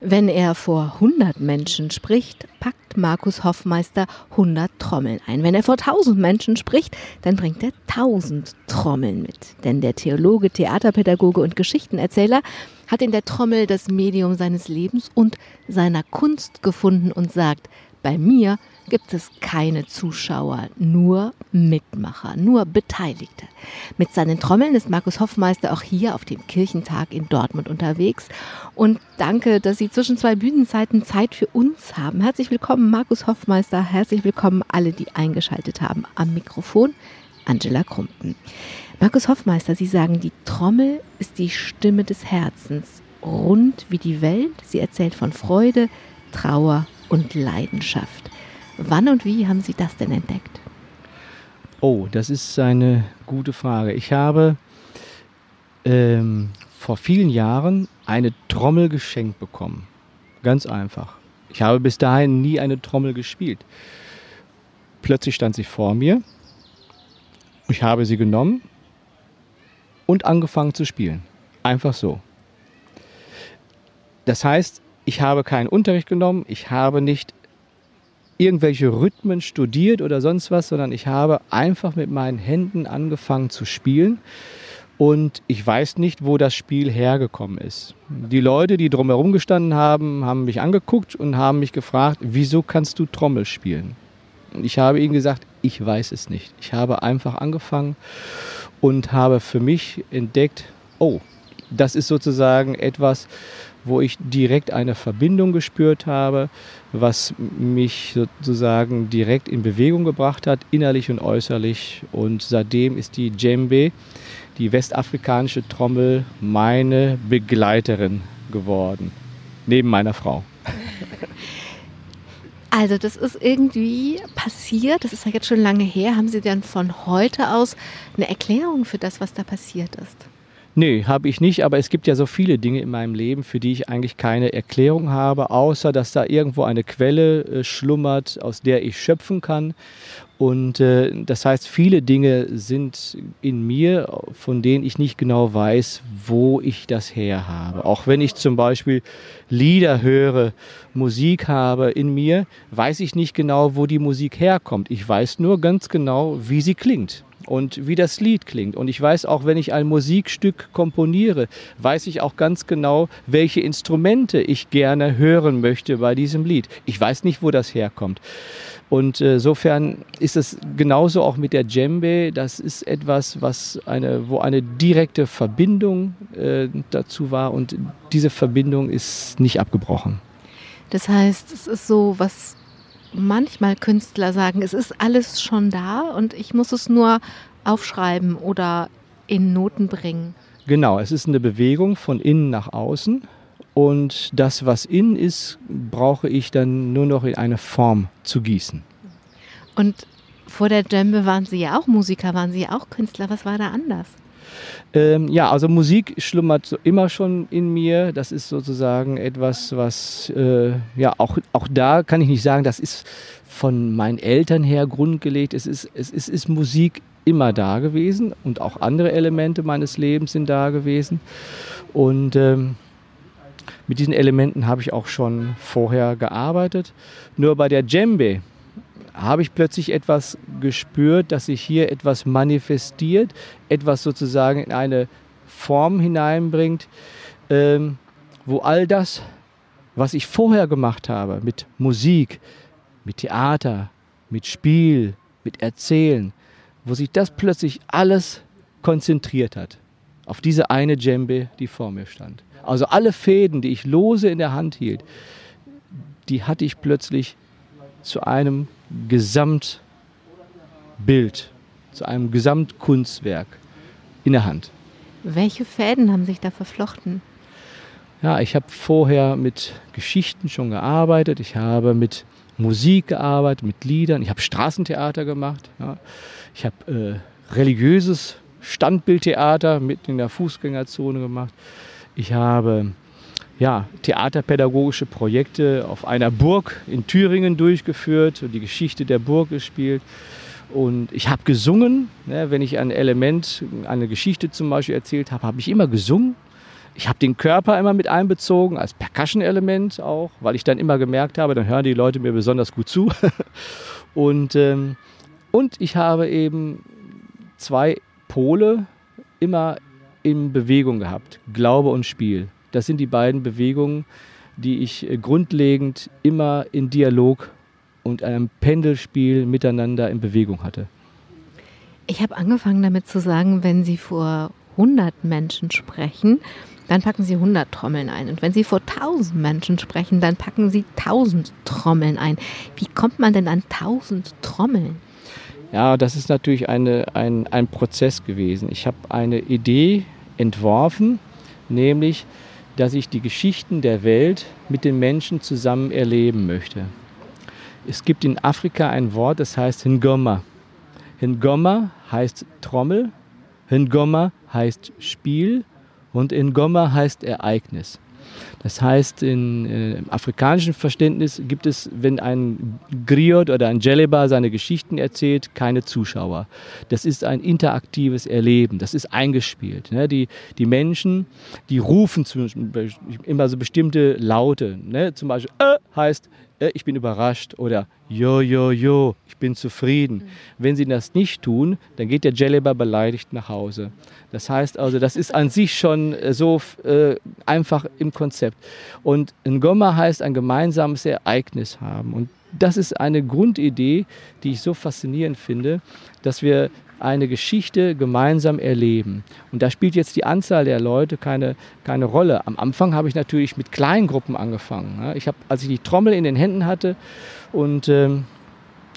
Wenn er vor 100 Menschen spricht, packt Markus Hoffmeister 100 Trommeln ein. Wenn er vor 1000 Menschen spricht, dann bringt er 1000 Trommeln mit. Denn der Theologe, Theaterpädagoge und Geschichtenerzähler hat in der Trommel das Medium seines Lebens und seiner Kunst gefunden und sagt, bei mir gibt es keine Zuschauer, nur Mitmacher, nur Beteiligte. Mit seinen Trommeln ist Markus Hoffmeister auch hier auf dem Kirchentag in Dortmund unterwegs. Und danke, dass Sie zwischen zwei Bühnenzeiten Zeit für uns haben. Herzlich willkommen, Markus Hoffmeister. Herzlich willkommen alle, die eingeschaltet haben. Am Mikrofon Angela Krumpen. Markus Hoffmeister, Sie sagen, die Trommel ist die Stimme des Herzens, rund wie die Welt. Sie erzählt von Freude, Trauer und Leidenschaft. Wann und wie haben Sie das denn entdeckt? Oh, das ist eine gute Frage. Ich habe ähm, vor vielen Jahren eine Trommel geschenkt bekommen. Ganz einfach. Ich habe bis dahin nie eine Trommel gespielt. Plötzlich stand sie vor mir. Ich habe sie genommen und angefangen zu spielen. Einfach so. Das heißt, ich habe keinen Unterricht genommen, ich habe nicht irgendwelche Rhythmen studiert oder sonst was, sondern ich habe einfach mit meinen Händen angefangen zu spielen. Und ich weiß nicht, wo das Spiel hergekommen ist. Die Leute, die drumherum gestanden haben, haben mich angeguckt und haben mich gefragt, wieso kannst du Trommel spielen? Und ich habe ihnen gesagt, ich weiß es nicht. Ich habe einfach angefangen und habe für mich entdeckt, oh, das ist sozusagen etwas, wo ich direkt eine Verbindung gespürt habe, was mich sozusagen direkt in Bewegung gebracht hat, innerlich und äußerlich. Und seitdem ist die Djembe, die westafrikanische Trommel, meine Begleiterin geworden, neben meiner Frau. Also das ist irgendwie passiert, das ist ja jetzt schon lange her. Haben Sie denn von heute aus eine Erklärung für das, was da passiert ist? Nee, habe ich nicht, aber es gibt ja so viele Dinge in meinem Leben, für die ich eigentlich keine Erklärung habe, außer dass da irgendwo eine Quelle äh, schlummert, aus der ich schöpfen kann. Und äh, das heißt, viele Dinge sind in mir, von denen ich nicht genau weiß, wo ich das her habe. Auch wenn ich zum Beispiel Lieder höre, Musik habe in mir, weiß ich nicht genau, wo die Musik herkommt. Ich weiß nur ganz genau, wie sie klingt und wie das Lied klingt. Und ich weiß auch, wenn ich ein Musikstück komponiere, weiß ich auch ganz genau, welche Instrumente ich gerne hören möchte bei diesem Lied. Ich weiß nicht, wo das herkommt. Und äh, insofern ist es genauso auch mit der Djembe. Das ist etwas, was eine, wo eine direkte Verbindung äh, dazu war und diese Verbindung ist nicht abgebrochen. Das heißt, es ist so, was manchmal Künstler sagen, es ist alles schon da und ich muss es nur aufschreiben oder in Noten bringen. Genau, es ist eine Bewegung von innen nach außen und das, was innen ist, brauche ich dann nur noch in eine Form zu gießen. Und vor der Djembe waren Sie ja auch Musiker, waren Sie ja auch Künstler. Was war da anders? Ähm, ja, also Musik schlummert immer schon in mir. Das ist sozusagen etwas, was, äh, ja, auch, auch da kann ich nicht sagen, das ist von meinen Eltern her grundgelegt. Es ist, es ist, ist Musik immer da gewesen und auch andere Elemente meines Lebens sind da gewesen. Und ähm, mit diesen Elementen habe ich auch schon vorher gearbeitet. Nur bei der Djembe, habe ich plötzlich etwas gespürt, dass sich hier etwas manifestiert, etwas sozusagen in eine Form hineinbringt, ähm, wo all das, was ich vorher gemacht habe, mit Musik, mit Theater, mit Spiel, mit Erzählen, wo sich das plötzlich alles konzentriert hat auf diese eine Djembe, die vor mir stand. Also alle Fäden, die ich lose in der Hand hielt, die hatte ich plötzlich zu einem Gesamtbild, zu einem Gesamtkunstwerk in der Hand. Welche Fäden haben sich da verflochten? Ja, ich habe vorher mit Geschichten schon gearbeitet. Ich habe mit Musik gearbeitet, mit Liedern. Ich habe Straßentheater gemacht. Ja. Ich habe äh, religiöses Standbildtheater mitten in der Fußgängerzone gemacht. Ich habe ja, theaterpädagogische Projekte auf einer Burg in Thüringen durchgeführt und die Geschichte der Burg gespielt. Und ich habe gesungen, ne, wenn ich ein Element, eine Geschichte zum Beispiel erzählt habe, habe ich immer gesungen. ich habe den Körper immer mit einbezogen, als Percussion-Element auch, weil ich dann immer gemerkt habe, dann hören die Leute mir besonders gut zu. und, ähm, und ich habe eben zwei Pole immer in Bewegung gehabt, Glaube und Spiel. Das sind die beiden Bewegungen, die ich äh, grundlegend immer in Dialog und einem Pendelspiel miteinander in Bewegung hatte. Ich habe angefangen damit zu sagen, wenn Sie vor 100 Menschen sprechen, dann packen Sie 100 Trommeln ein. Und wenn Sie vor 1000 Menschen sprechen, dann packen Sie 1000 Trommeln ein. Wie kommt man denn an 1000 Trommeln? Ja, das ist natürlich eine, ein, ein Prozess gewesen. Ich habe eine Idee entworfen, nämlich, dass ich die Geschichten der Welt mit den Menschen zusammen erleben möchte. Es gibt in Afrika ein Wort, das heißt Ngoma. Ngoma heißt Trommel, Ngoma heißt Spiel und Ngoma heißt Ereignis. Das heißt, in, äh, im afrikanischen Verständnis gibt es, wenn ein Griot oder ein Djelleba seine Geschichten erzählt, keine Zuschauer. Das ist ein interaktives Erleben, das ist eingespielt. Ne? Die, die Menschen, die rufen zum, immer so bestimmte Laute. Ne? Zum Beispiel äh, heißt, ich bin überrascht oder jo, jo, jo, ich bin zufrieden. Mhm. Wenn sie das nicht tun, dann geht der Jelliber beleidigt nach Hause. Das heißt also, das ist an sich schon äh, so äh, einfach im Konzept. Und ein Gomma heißt ein gemeinsames Ereignis haben. Und das ist eine Grundidee, die ich so faszinierend finde, dass wir eine Geschichte gemeinsam erleben. Und da spielt jetzt die Anzahl der Leute keine, keine Rolle. Am Anfang habe ich natürlich mit kleinen Gruppen angefangen. Ich habe, als ich die Trommel in den Händen hatte und ähm,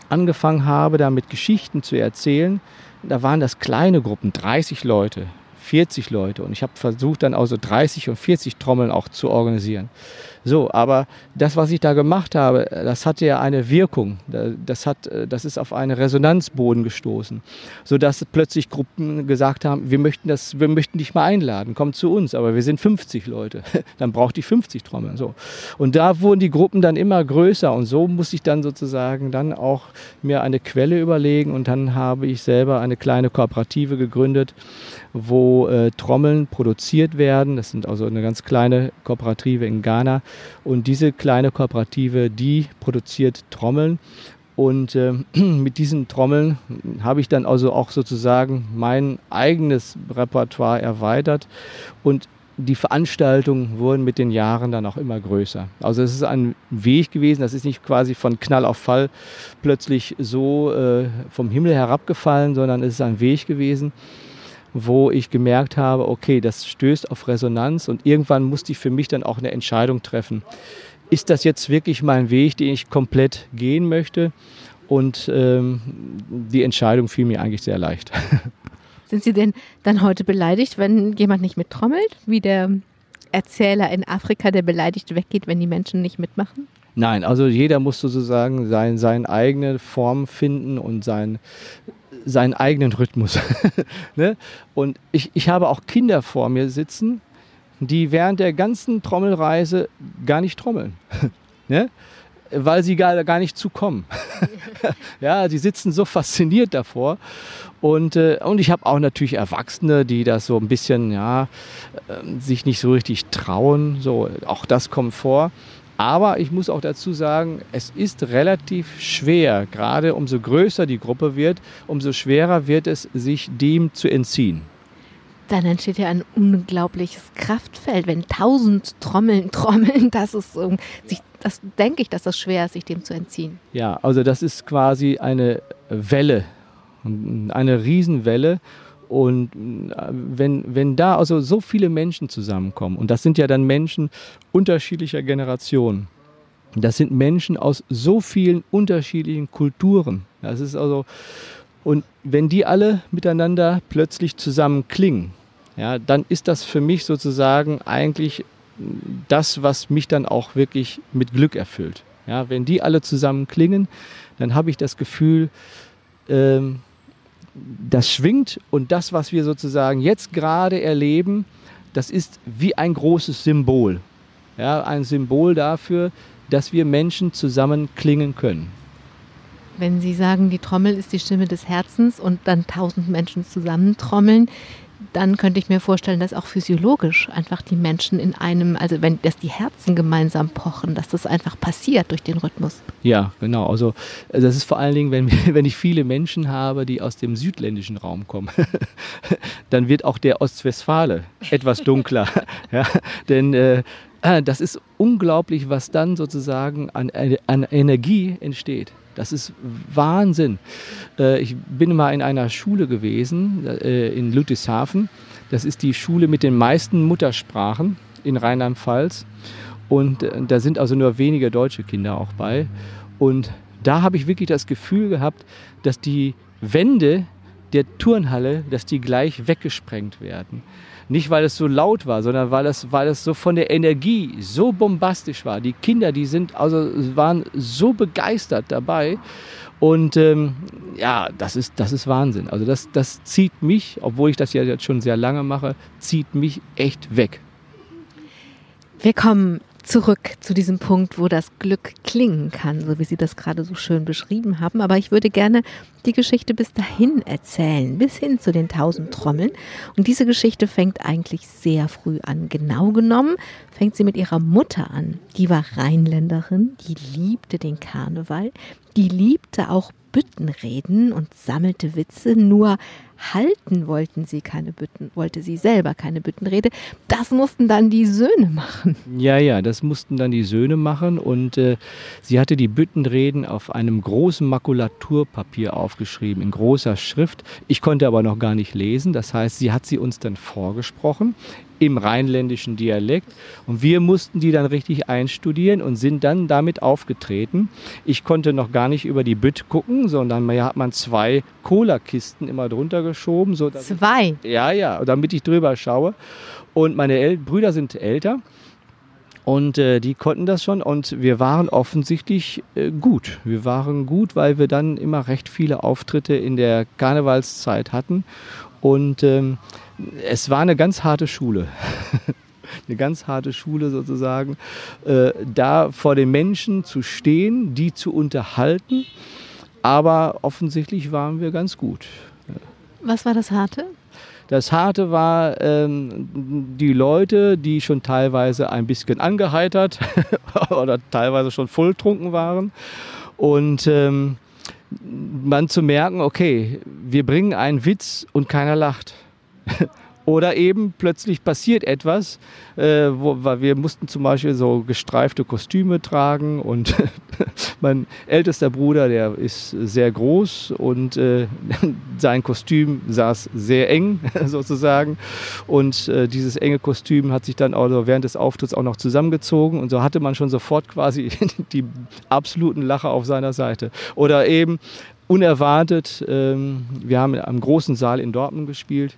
angefangen habe, damit Geschichten zu erzählen, da waren das kleine Gruppen, 30 Leute, 40 Leute. Und ich habe versucht, dann also 30 und 40 Trommeln auch zu organisieren. So, aber das, was ich da gemacht habe, das hatte ja eine Wirkung. Das, hat, das ist auf einen Resonanzboden gestoßen, sodass plötzlich Gruppen gesagt haben, wir möchten, das, wir möchten dich mal einladen, komm zu uns, aber wir sind 50 Leute. Dann braucht ich 50 Trommeln. So. Und da wurden die Gruppen dann immer größer und so muss ich dann sozusagen dann auch mir eine Quelle überlegen und dann habe ich selber eine kleine Kooperative gegründet, wo äh, Trommeln produziert werden. Das sind also eine ganz kleine Kooperative in Ghana. Und diese kleine Kooperative, die produziert Trommeln. Und äh, mit diesen Trommeln habe ich dann also auch sozusagen mein eigenes Repertoire erweitert. Und die Veranstaltungen wurden mit den Jahren dann auch immer größer. Also es ist ein Weg gewesen, das ist nicht quasi von Knall auf Fall plötzlich so äh, vom Himmel herabgefallen, sondern es ist ein Weg gewesen, wo ich gemerkt habe, okay, das stößt auf Resonanz und irgendwann musste ich für mich dann auch eine Entscheidung treffen. Ist das jetzt wirklich mein Weg, den ich komplett gehen möchte? Und ähm, die Entscheidung fiel mir eigentlich sehr leicht. Sind Sie denn dann heute beleidigt, wenn jemand nicht mittrommelt, wie der Erzähler in Afrika, der beleidigt weggeht, wenn die Menschen nicht mitmachen? Nein, also jeder muss sozusagen sein, seine eigene Form finden und sein, seinen eigenen Rhythmus. ne? Und ich, ich habe auch Kinder vor mir sitzen, die während der ganzen Trommelreise gar nicht trommeln. ne? Weil sie gar, gar nicht zukommen. ja, die sitzen so fasziniert davor. Und, äh, und ich habe auch natürlich Erwachsene, die das so ein bisschen, ja, äh, sich nicht so richtig trauen. So, auch das kommt vor. Aber ich muss auch dazu sagen, es ist relativ schwer, gerade umso größer die Gruppe wird, umso schwerer wird es, sich dem zu entziehen. Dann entsteht ja ein unglaubliches Kraftfeld, wenn tausend Trommeln trommeln, das ist so, das denke ich, dass das schwer ist, sich dem zu entziehen. Ja, also das ist quasi eine Welle, eine Riesenwelle und äh, wenn, wenn da also so viele Menschen zusammenkommen, und das sind ja dann Menschen unterschiedlicher Generationen, das sind Menschen aus so vielen unterschiedlichen Kulturen. Das ist also, und wenn die alle miteinander plötzlich zusammen klingen, ja, dann ist das für mich sozusagen eigentlich das, was mich dann auch wirklich mit Glück erfüllt. Ja, wenn die alle zusammen klingen, dann habe ich das Gefühl, ähm, das schwingt und das, was wir sozusagen jetzt gerade erleben, das ist wie ein großes Symbol. Ja, ein Symbol dafür, dass wir Menschen zusammen klingen können. Wenn Sie sagen, die Trommel ist die Stimme des Herzens und dann tausend Menschen zusammen trommeln, dann könnte ich mir vorstellen, dass auch physiologisch einfach die Menschen in einem, also wenn dass die Herzen gemeinsam pochen, dass das einfach passiert durch den Rhythmus. Ja, genau. Also das ist vor allen Dingen, wenn, wenn ich viele Menschen habe, die aus dem südländischen Raum kommen, dann wird auch der Ostwestfale etwas dunkler. ja, denn äh, das ist unglaublich, was dann sozusagen an, an Energie entsteht. Das ist Wahnsinn. Äh, ich bin mal in einer Schule gewesen, äh, in Ludwigshafen. Das ist die Schule mit den meisten Muttersprachen in Rheinland-Pfalz. Und da sind also nur wenige deutsche Kinder auch bei. Und da habe ich wirklich das Gefühl gehabt, dass die Wände der Turnhalle, dass die gleich weggesprengt werden. Nicht, weil es so laut war, sondern weil es, weil es so von der Energie so bombastisch war. Die Kinder, die sind also waren so begeistert dabei. Und ähm, ja, das ist, das ist Wahnsinn. Also das, das zieht mich, obwohl ich das ja jetzt schon sehr lange mache, zieht mich echt weg. Wir kommen zurück zu diesem Punkt, wo das Glück klingen kann, so wie Sie das gerade so schön beschrieben haben. Aber ich würde gerne die Geschichte bis dahin erzählen, bis hin zu den tausend Trommeln. Und diese Geschichte fängt eigentlich sehr früh an. Genau genommen fängt sie mit ihrer Mutter an. Die war Rheinländerin, die liebte den Karneval, die liebte auch Büttenreden und sammelte Witze, nur halten wollten sie keine Bütten, wollte sie selber keine Büttenrede. Das mussten dann die Söhne machen. Ja, ja, das mussten dann die Söhne machen und äh, sie hatte die Büttenreden auf einem großen Makulaturpapier aufgeschrieben, in großer Schrift. Ich konnte aber noch gar nicht lesen, das heißt, sie hat sie uns dann vorgesprochen im rheinländischen Dialekt. Und wir mussten die dann richtig einstudieren und sind dann damit aufgetreten. Ich konnte noch gar nicht über die Bütt gucken, sondern da hat man zwei Cola-Kisten immer drunter geschoben. So zwei? Ich, ja, ja, damit ich drüber schaue. Und meine El Brüder sind älter. Und äh, die konnten das schon und wir waren offensichtlich äh, gut. Wir waren gut, weil wir dann immer recht viele Auftritte in der Karnevalszeit hatten. Und ähm, es war eine ganz harte Schule. eine ganz harte Schule sozusagen, äh, da vor den Menschen zu stehen, die zu unterhalten. Aber offensichtlich waren wir ganz gut. Was war das Harte? Das Harte war ähm, die Leute, die schon teilweise ein bisschen angeheitert oder teilweise schon volltrunken waren. Und ähm, man zu merken, okay, wir bringen einen Witz und keiner lacht. Oder eben plötzlich passiert etwas, äh, wo, weil wir mussten zum Beispiel so gestreifte Kostüme tragen und mein ältester Bruder, der ist sehr groß und äh, sein Kostüm saß sehr eng sozusagen und äh, dieses enge Kostüm hat sich dann auch während des Auftritts auch noch zusammengezogen und so hatte man schon sofort quasi die absoluten Lacher auf seiner Seite. Oder eben unerwartet, ähm, wir haben am großen Saal in Dortmund gespielt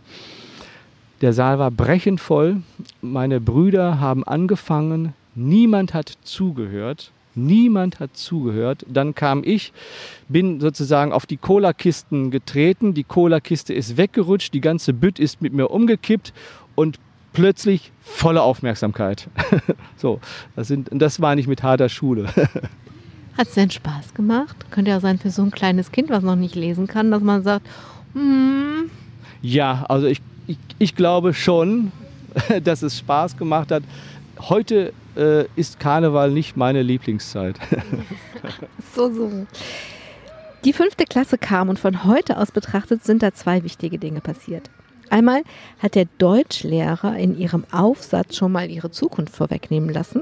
der Saal war brechend voll. Meine Brüder haben angefangen. Niemand hat zugehört. Niemand hat zugehört. Dann kam ich, bin sozusagen auf die Cola-Kisten getreten. Die Cola-Kiste ist weggerutscht. Die ganze Bütt ist mit mir umgekippt und plötzlich volle Aufmerksamkeit. so, das, sind, das war nicht mit harter Schule. Hat es denn Spaß gemacht? Könnte ja sein für so ein kleines Kind, was noch nicht lesen kann, dass man sagt, hm. Ja, also ich ich, ich glaube schon, dass es Spaß gemacht hat. Heute äh, ist Karneval nicht meine Lieblingszeit. so, so. Die fünfte Klasse kam und von heute aus betrachtet sind da zwei wichtige Dinge passiert. Einmal hat der Deutschlehrer in ihrem Aufsatz schon mal ihre Zukunft vorwegnehmen lassen.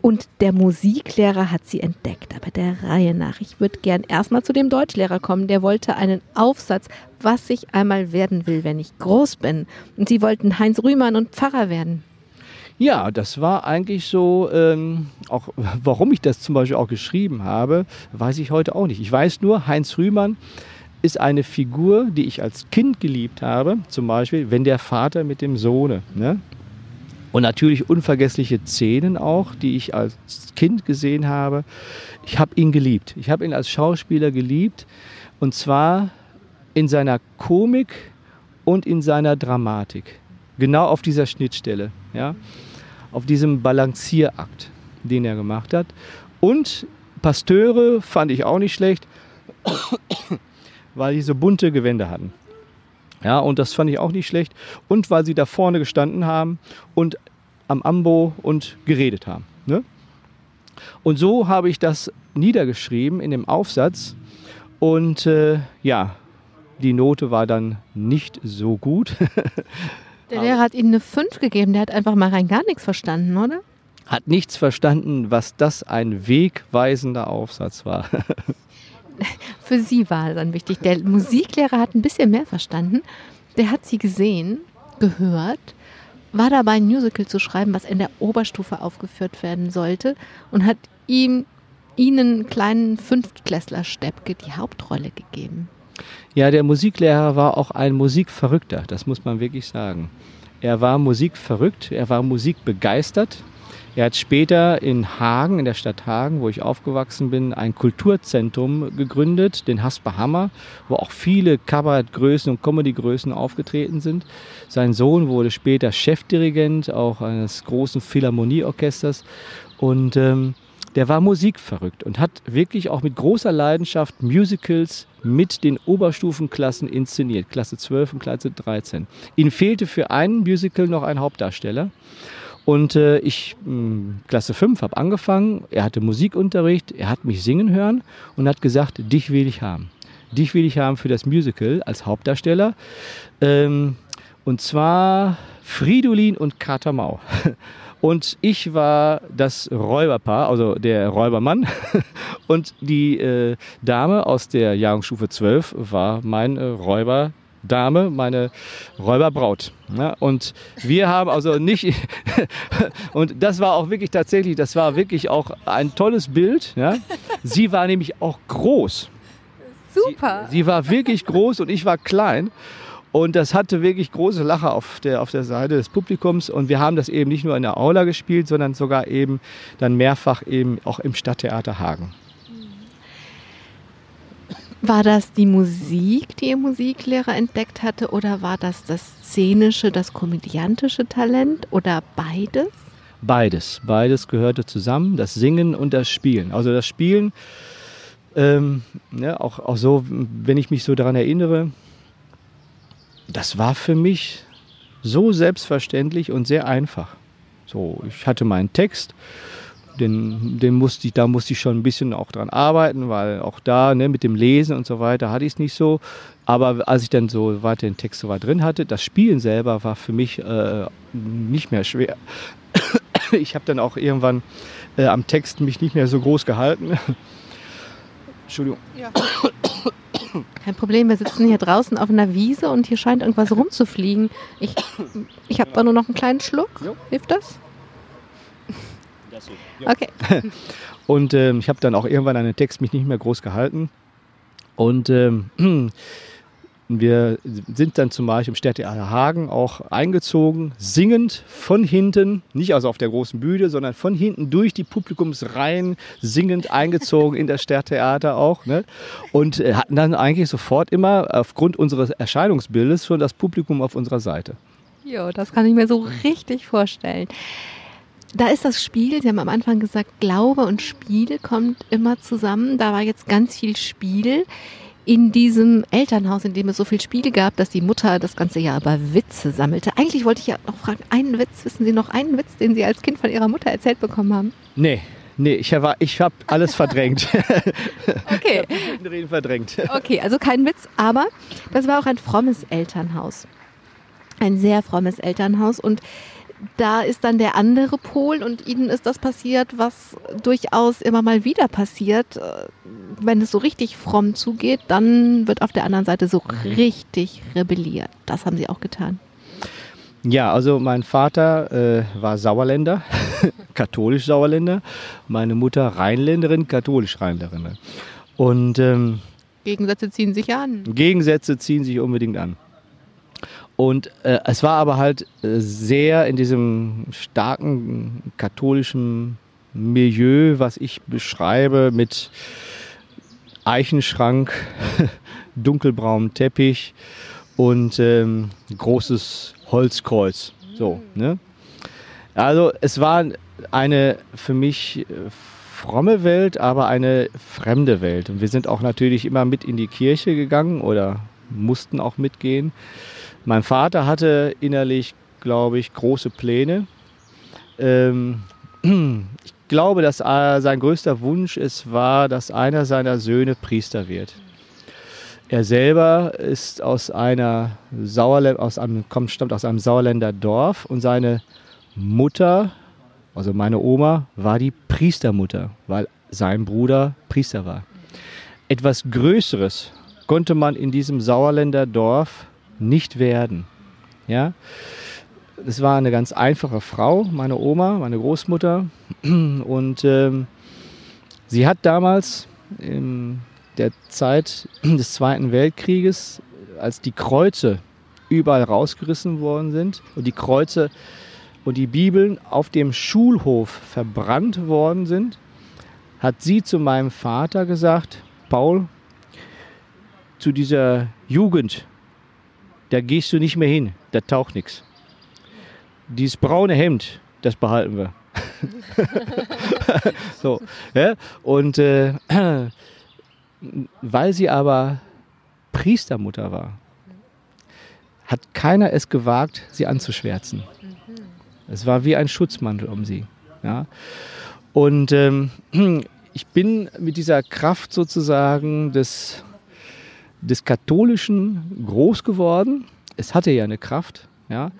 Und der Musiklehrer hat sie entdeckt, aber der Reihe nach. Ich würde gern erstmal zu dem Deutschlehrer kommen. Der wollte einen Aufsatz, was ich einmal werden will, wenn ich groß bin. Und sie wollten Heinz Rühmann und Pfarrer werden. Ja, das war eigentlich so, ähm, auch warum ich das zum Beispiel auch geschrieben habe, weiß ich heute auch nicht. Ich weiß nur, Heinz Rühmann ist eine Figur, die ich als Kind geliebt habe. Zum Beispiel, wenn der Vater mit dem Sohne. Ne? Und natürlich unvergessliche Szenen auch, die ich als Kind gesehen habe. Ich habe ihn geliebt. Ich habe ihn als Schauspieler geliebt. Und zwar in seiner Komik und in seiner Dramatik. Genau auf dieser Schnittstelle. Ja? Auf diesem Balancierakt, den er gemacht hat. Und Pasteure fand ich auch nicht schlecht, weil die so bunte Gewände hatten. Ja, und das fand ich auch nicht schlecht. Und weil sie da vorne gestanden haben und am Ambo und geredet haben. Ne? Und so habe ich das niedergeschrieben in dem Aufsatz. Und äh, ja, die Note war dann nicht so gut. Der Lehrer hat Ihnen eine 5 gegeben, der hat einfach mal rein gar nichts verstanden, oder? Hat nichts verstanden, was das ein wegweisender Aufsatz war. Für Sie war dann wichtig. Der Musiklehrer hat ein bisschen mehr verstanden. Der hat Sie gesehen, gehört, war dabei, ein Musical zu schreiben, was in der Oberstufe aufgeführt werden sollte und hat ihm Ihnen einen kleinen Fünftklässler Steppke die Hauptrolle gegeben. Ja, der Musiklehrer war auch ein Musikverrückter, das muss man wirklich sagen. Er war musikverrückt, er war musikbegeistert. Er hat später in Hagen, in der Stadt Hagen, wo ich aufgewachsen bin, ein Kulturzentrum gegründet, den Hasper Hammer, wo auch viele Kabarettgrößen und Comedygrößen aufgetreten sind. Sein Sohn wurde später Chefdirigent auch eines großen Philharmonieorchesters und ähm, der war musikverrückt und hat wirklich auch mit großer Leidenschaft Musicals mit den Oberstufenklassen inszeniert, Klasse 12 und Klasse 13. Ihm fehlte für ein Musical noch ein Hauptdarsteller. Und äh, ich, mh, hm, Klasse 5, habe angefangen. Er hatte Musikunterricht, er hat mich singen hören und hat gesagt, dich will ich haben. Dich will ich haben für das Musical als Hauptdarsteller. Ähm, und zwar Fridolin und Katamau. Und ich war das Räuberpaar, also der Räubermann. Und die äh, Dame aus der Jahrgangsstufe 12 war mein äh, Räuberdame, meine Räuberbraut. Ja, und wir haben also nicht, und das war auch wirklich tatsächlich, das war wirklich auch ein tolles Bild. Ja. Sie war nämlich auch groß. Super. Sie, sie war wirklich groß und ich war klein. Und das hatte wirklich große Lacher auf der, auf der Seite des Publikums. Und wir haben das eben nicht nur in der Aula gespielt, sondern sogar eben dann mehrfach eben auch im Stadttheater Hagen. War das die Musik, die Ihr Musiklehrer entdeckt hatte, oder war das das szenische, das komödiantische Talent oder beides? Beides. Beides gehörte zusammen, das Singen und das Spielen. Also das Spielen, ähm, ja, auch, auch so, wenn ich mich so daran erinnere, das war für mich so selbstverständlich und sehr einfach. So, ich hatte meinen Text, den, den musste ich, da musste ich schon ein bisschen auch dran arbeiten, weil auch da ne, mit dem Lesen und so weiter hatte ich es nicht so. Aber als ich dann so weiter den Text so weit drin hatte, das Spielen selber war für mich äh, nicht mehr schwer. Ich habe dann auch irgendwann äh, am Text mich nicht mehr so groß gehalten. Entschuldigung. Ja. Kein Problem, wir sitzen hier draußen auf einer Wiese und hier scheint irgendwas rumzufliegen. Ich, ich habe da nur noch einen kleinen Schluck. Hilft das? Okay. Und ähm, ich habe dann auch irgendwann an den Text mich nicht mehr groß gehalten. Und ähm, wir sind dann zum Beispiel im Städtetheater Hagen auch eingezogen, singend von hinten, nicht also auf der großen Bühne, sondern von hinten durch die Publikumsreihen singend eingezogen in das Stadttheater auch. Ne? Und äh, hatten dann eigentlich sofort immer aufgrund unseres Erscheinungsbildes schon das Publikum auf unserer Seite. Jo, das kann ich mir so richtig vorstellen. Da ist das Spiel, Sie haben am Anfang gesagt, Glaube und Spiel kommt immer zusammen. Da war jetzt ganz viel Spiel in diesem Elternhaus, in dem es so viel Spiele gab, dass die Mutter das ganze Jahr über Witze sammelte. Eigentlich wollte ich ja noch fragen, einen Witz, wissen Sie noch einen Witz, den Sie als Kind von Ihrer Mutter erzählt bekommen haben? Nee, Nee, ich habe ich hab alles verdrängt. Okay. ich Reden verdrängt. Okay, also kein Witz, aber das war auch ein frommes Elternhaus. Ein sehr frommes Elternhaus und da ist dann der andere Pol und ihnen ist das passiert, was durchaus immer mal wieder passiert. Äh, wenn es so richtig fromm zugeht, dann wird auf der anderen Seite so richtig rebelliert. Das haben sie auch getan. Ja, also mein Vater äh, war Sauerländer, katholisch Sauerländer, meine Mutter Rheinländerin, katholisch Rheinländerin. Und ähm, Gegensätze ziehen sich an. Gegensätze ziehen sich unbedingt an. Und äh, es war aber halt äh, sehr in diesem starken katholischen Milieu, was ich beschreibe, mit Eichenschrank, dunkelbraunem Teppich und ähm, großes Holzkreuz. So, ne? Also es war eine für mich äh, fromme Welt, aber eine fremde Welt. Und wir sind auch natürlich immer mit in die Kirche gegangen oder mussten auch mitgehen. Mein Vater hatte innerlich, glaube ich, große Pläne. Ähm, ich glaube, dass äh, sein größter Wunsch es war, dass einer seiner Söhne Priester wird. Er selber ist aus einer Sauerländ aus einem, kommt, stammt aus einem Sauerländer Dorf und seine Mutter, also meine Oma, war die Priestermutter, weil sein Bruder Priester war. Etwas Größeres konnte man in diesem Sauerländer Dorf nicht werden. Ja? Es war eine ganz einfache Frau, meine Oma, meine Großmutter. Und ähm, sie hat damals in der Zeit des Zweiten Weltkrieges, als die Kreuze überall rausgerissen worden sind und die Kreuze und die Bibeln auf dem Schulhof verbrannt worden sind, hat sie zu meinem Vater gesagt, Paul, zu dieser Jugend, da gehst du nicht mehr hin, da taucht nichts. Dieses braune Hemd, das behalten wir. so, ja? Und äh, weil sie aber Priestermutter war, hat keiner es gewagt, sie anzuschwärzen. Es war wie ein Schutzmantel um sie. Ja? Und ähm, ich bin mit dieser Kraft sozusagen des, des Katholischen groß geworden. Es hatte ja eine Kraft. Ja?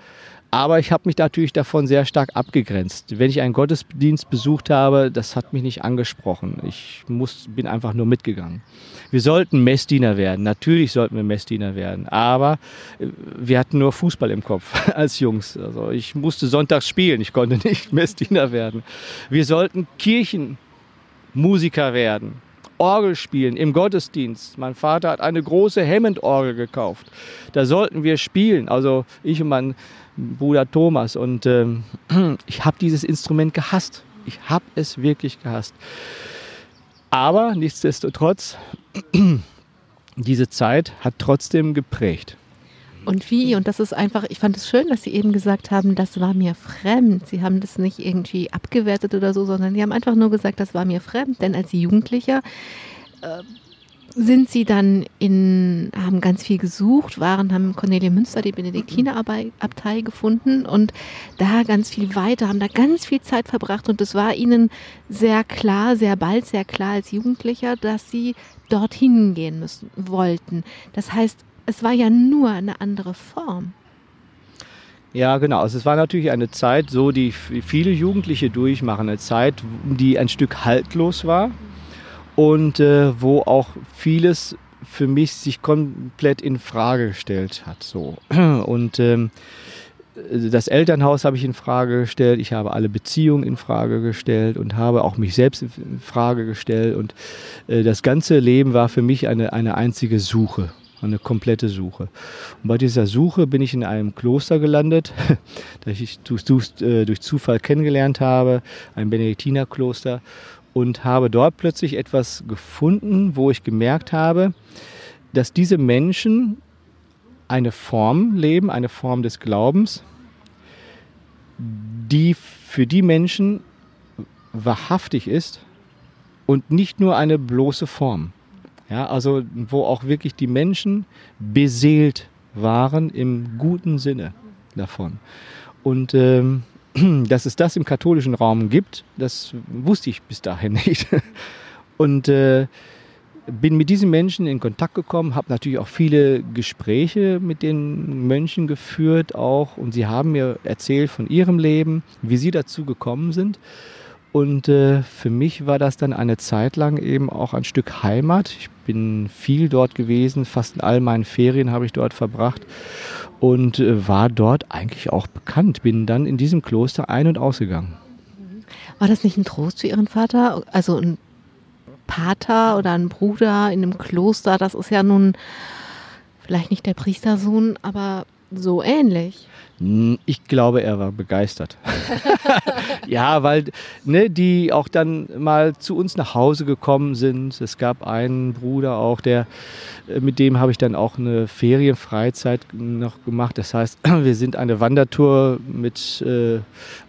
Aber ich habe mich natürlich davon sehr stark abgegrenzt. Wenn ich einen Gottesdienst besucht habe, das hat mich nicht angesprochen. Ich muss, bin einfach nur mitgegangen. Wir sollten Messdiener werden. Natürlich sollten wir Messdiener werden. Aber äh, wir hatten nur Fußball im Kopf als Jungs. Also ich musste sonntags spielen. Ich konnte nicht Messdiener werden. Wir sollten Kirchenmusiker werden. Orgel spielen im Gottesdienst. Mein Vater hat eine große Hammond-Orgel gekauft. Da sollten wir spielen. Also ich und mein Bruder Thomas. Und ähm, ich habe dieses Instrument gehasst. Ich habe es wirklich gehasst. Aber nichtsdestotrotz, diese Zeit hat trotzdem geprägt. Und wie? Und das ist einfach, ich fand es schön, dass Sie eben gesagt haben, das war mir fremd. Sie haben das nicht irgendwie abgewertet oder so, sondern Sie haben einfach nur gesagt, das war mir fremd. Denn als Jugendlicher äh, sind sie dann in, haben ganz viel gesucht, waren, haben Cornelia Münster, die Benediktinerabtei gefunden und da ganz viel weiter, haben da ganz viel Zeit verbracht und es war ihnen sehr klar, sehr bald sehr klar als Jugendlicher, dass sie dorthin gehen müssen, wollten. Das heißt, es war ja nur eine andere Form. Ja, genau. Also es war natürlich eine Zeit, so die viele Jugendliche durchmachen, eine Zeit, die ein Stück haltlos war und äh, wo auch vieles für mich sich komplett in Frage gestellt hat. So. Und ähm, das Elternhaus habe ich in Frage gestellt, ich habe alle Beziehungen in Frage gestellt und habe auch mich selbst in Frage gestellt. Und äh, das ganze Leben war für mich eine, eine einzige Suche, eine komplette Suche. Und bei dieser Suche bin ich in einem Kloster gelandet, das ich äh, durch Zufall kennengelernt habe, ein Benediktinerkloster und habe dort plötzlich etwas gefunden, wo ich gemerkt habe, dass diese Menschen eine Form leben, eine Form des Glaubens, die für die Menschen wahrhaftig ist und nicht nur eine bloße Form. Ja, also wo auch wirklich die Menschen beseelt waren im guten Sinne davon. Und ähm, dass es das im katholischen Raum gibt, das wusste ich bis dahin nicht. Und äh, bin mit diesen Menschen in Kontakt gekommen, habe natürlich auch viele Gespräche mit den Mönchen geführt auch und sie haben mir erzählt von ihrem Leben, wie sie dazu gekommen sind. Und äh, für mich war das dann eine Zeit lang eben auch ein Stück Heimat. Ich bin viel dort gewesen, fast in all meinen Ferien habe ich dort verbracht und äh, war dort eigentlich auch bekannt. Bin dann in diesem Kloster ein- und ausgegangen. War das nicht ein Trost für Ihren Vater? Also ein Pater oder ein Bruder in einem Kloster, das ist ja nun vielleicht nicht der Priestersohn, aber so ähnlich. Hm, ich glaube, er war begeistert. ja, weil ne, die auch dann mal zu uns nach Hause gekommen sind. Es gab einen Bruder auch, der äh, mit dem habe ich dann auch eine Ferienfreizeit noch gemacht. Das heißt, wir sind eine Wandertour mit äh,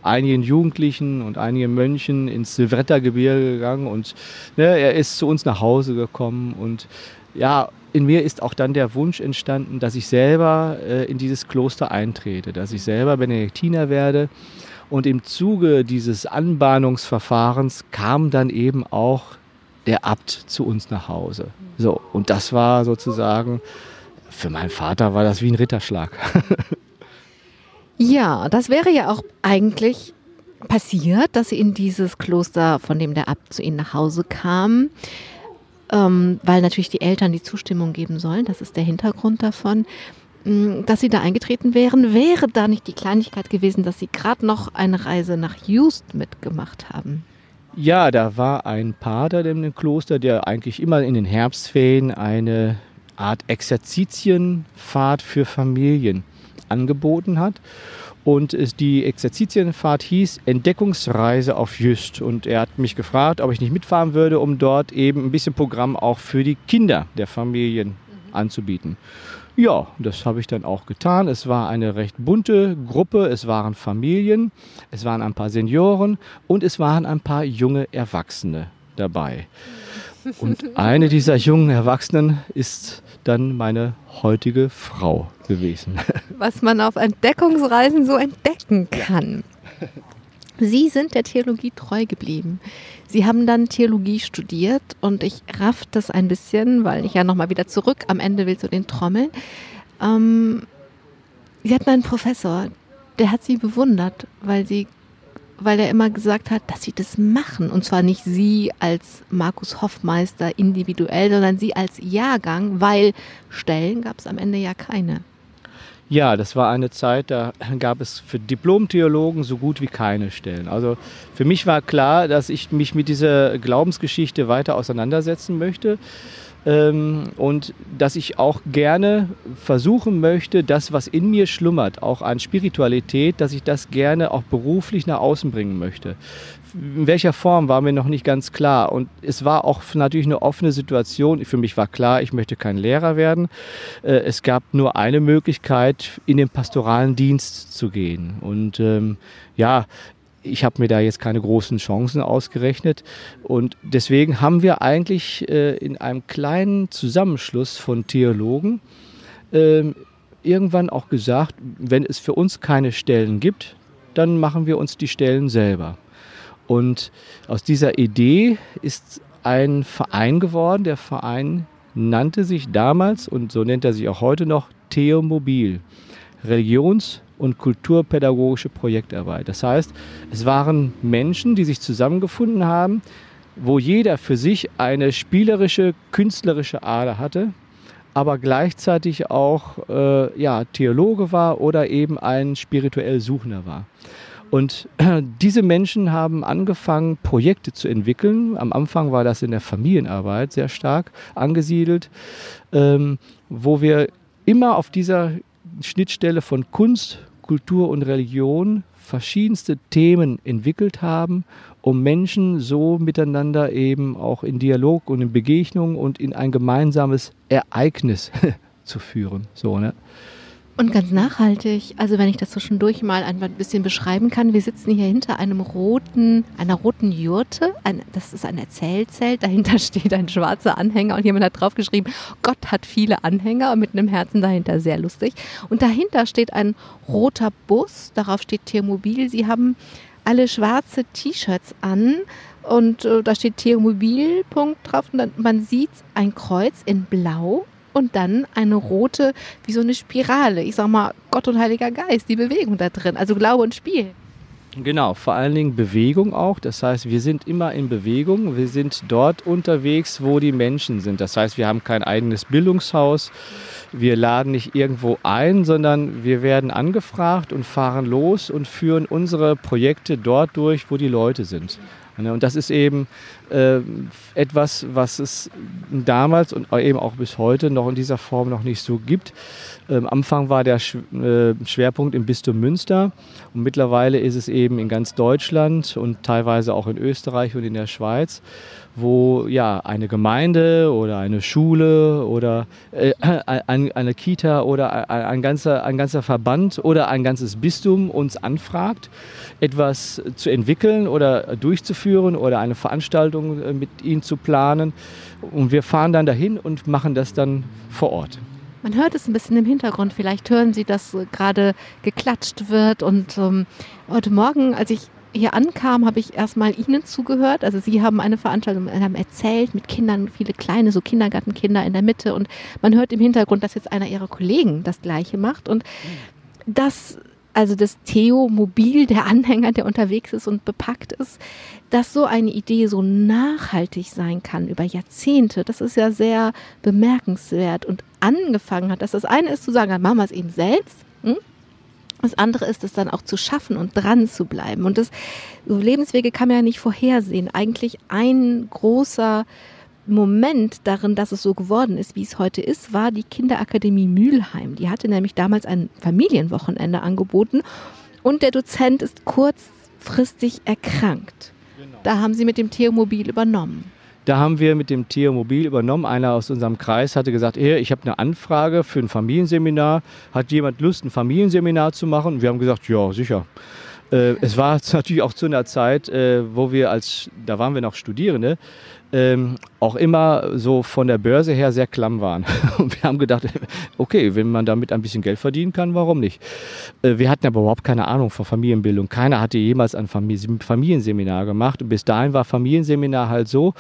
einigen Jugendlichen und einigen Mönchen ins Silvrettergebirge gegangen und ne, er ist zu uns nach Hause gekommen und ja, in mir ist auch dann der Wunsch entstanden, dass ich selber äh, in dieses Kloster eintrete, dass ich selber Benediktiner werde. Und im Zuge dieses Anbahnungsverfahrens kam dann eben auch der Abt zu uns nach Hause. So, und das war sozusagen, für meinen Vater war das wie ein Ritterschlag. ja, das wäre ja auch eigentlich passiert, dass Sie in dieses Kloster, von dem der Abt zu Ihnen nach Hause kam, ähm, weil natürlich die Eltern die Zustimmung geben sollen, das ist der Hintergrund davon, mm, dass Sie da eingetreten wären. Wäre da nicht die Kleinigkeit gewesen, dass Sie gerade noch eine Reise nach Just mitgemacht haben? Ja, da war ein Pater in dem Kloster, der eigentlich immer in den Herbstferien eine Art Exerzitienfahrt für Familien angeboten hat. Und die Exerzitienfahrt hieß Entdeckungsreise auf Jüst. Und er hat mich gefragt, ob ich nicht mitfahren würde, um dort eben ein bisschen Programm auch für die Kinder der Familien anzubieten. Ja, das habe ich dann auch getan. Es war eine recht bunte Gruppe. Es waren Familien, es waren ein paar Senioren und es waren ein paar junge Erwachsene dabei. Und eine dieser jungen Erwachsenen ist dann meine heutige Frau gewesen. Was man auf Entdeckungsreisen so entdecken kann. Sie sind der Theologie treu geblieben. Sie haben dann Theologie studiert und ich raff das ein bisschen, weil ich ja nochmal wieder zurück am Ende will zu den Trommeln. Ähm, Sie hatten einen Professor, der hat Sie bewundert, weil Sie weil er immer gesagt hat, dass sie das machen. Und zwar nicht sie als Markus Hoffmeister individuell, sondern sie als Jahrgang, weil Stellen gab es am Ende ja keine. Ja, das war eine Zeit, da gab es für Diplom-Theologen so gut wie keine Stellen. Also für mich war klar, dass ich mich mit dieser Glaubensgeschichte weiter auseinandersetzen möchte ähm, und dass ich auch gerne versuchen möchte, das, was in mir schlummert, auch an Spiritualität, dass ich das gerne auch beruflich nach außen bringen möchte. In welcher Form war mir noch nicht ganz klar. Und es war auch natürlich eine offene Situation. Für mich war klar, ich möchte kein Lehrer werden. Äh, es gab nur eine Möglichkeit, in den pastoralen Dienst zu gehen. Und ähm, ja, ich habe mir da jetzt keine großen Chancen ausgerechnet. Und deswegen haben wir eigentlich äh, in einem kleinen Zusammenschluss von Theologen äh, irgendwann auch gesagt, wenn es für uns keine Stellen gibt, dann machen wir uns die Stellen selber. Und aus dieser Idee ist ein Verein geworden. Der Verein nannte sich damals und so nennt er sich auch heute noch Theomobil. Religions- und kulturpädagogische Projektarbeit. Das heißt, es waren Menschen, die sich zusammengefunden haben, wo jeder für sich eine spielerische, künstlerische Ader hatte, aber gleichzeitig auch äh, ja, Theologe war oder eben ein spirituell Suchender war. Und diese Menschen haben angefangen, Projekte zu entwickeln. Am Anfang war das in der Familienarbeit sehr stark angesiedelt, ähm, wo wir immer auf dieser Schnittstelle von Kunst, Kultur und Religion verschiedenste Themen entwickelt haben, um Menschen so miteinander eben auch in Dialog und in Begegnung und in ein gemeinsames Ereignis zu führen. So, ne? Und ganz nachhaltig, also wenn ich das so schon durch mal ein bisschen beschreiben kann, wir sitzen hier hinter einem roten, einer roten Jurte, ein, das ist ein Erzählzelt, dahinter steht ein schwarzer Anhänger und jemand hat draufgeschrieben, Gott hat viele Anhänger und mit einem Herzen dahinter, sehr lustig. Und dahinter steht ein roter Bus, darauf steht Tiermobil, sie haben alle schwarze T-Shirts an und äh, da steht Tiermobil, Punkt drauf und dann, man sieht ein Kreuz in blau und dann eine rote, wie so eine Spirale. Ich sag mal, Gott und Heiliger Geist, die Bewegung da drin, also Glaube und Spiel. Genau, vor allen Dingen Bewegung auch. Das heißt, wir sind immer in Bewegung. Wir sind dort unterwegs, wo die Menschen sind. Das heißt, wir haben kein eigenes Bildungshaus. Wir laden nicht irgendwo ein, sondern wir werden angefragt und fahren los und führen unsere Projekte dort durch, wo die Leute sind. Ne, und das ist eben äh, etwas, was es damals und eben auch bis heute noch in dieser Form noch nicht so gibt. Ähm, am Anfang war der äh, Schwerpunkt im Bistum Münster und mittlerweile ist es eben in ganz Deutschland und teilweise auch in Österreich und in der Schweiz wo ja eine Gemeinde oder eine Schule oder äh, ein, eine Kita oder ein, ein, ganzer, ein ganzer Verband oder ein ganzes Bistum uns anfragt, etwas zu entwickeln oder durchzuführen oder eine Veranstaltung äh, mit ihnen zu planen. Und wir fahren dann dahin und machen das dann vor Ort. Man hört es ein bisschen im Hintergrund. Vielleicht hören Sie, dass gerade geklatscht wird. Und ähm, heute Morgen, als ich hier ankam, habe ich erstmal Ihnen zugehört. Also Sie haben eine Veranstaltung haben erzählt mit Kindern, viele kleine, so Kindergartenkinder in der Mitte. Und man hört im Hintergrund, dass jetzt einer Ihrer Kollegen das Gleiche macht. Und das also das Theo-Mobil, der Anhänger, der unterwegs ist und bepackt ist, dass so eine Idee so nachhaltig sein kann über Jahrzehnte, das ist ja sehr bemerkenswert und angefangen hat. Dass das eine ist zu sagen, dann machen wir es eben selbst. Das andere ist es dann auch zu schaffen und dran zu bleiben. Und das Lebenswege kann man ja nicht vorhersehen. Eigentlich ein großer Moment darin, dass es so geworden ist, wie es heute ist, war die Kinderakademie Mülheim. Die hatte nämlich damals ein Familienwochenende angeboten und der Dozent ist kurzfristig erkrankt. Genau. Da haben sie mit dem Theomobil übernommen. Da haben wir mit dem Theomobil übernommen. Einer aus unserem Kreis hatte gesagt, hey, ich habe eine Anfrage für ein Familienseminar. Hat jemand Lust, ein Familienseminar zu machen? Und wir haben gesagt, ja, sicher. Äh, es war natürlich auch zu einer Zeit, äh, wo wir als, da waren wir noch Studierende, ähm, auch immer so von der Börse her sehr klamm waren. Und wir haben gedacht, okay, wenn man damit ein bisschen Geld verdienen kann, warum nicht? Äh, wir hatten aber überhaupt keine Ahnung von Familienbildung. Keiner hatte jemals ein Familienseminar gemacht. Und bis dahin war Familienseminar halt so,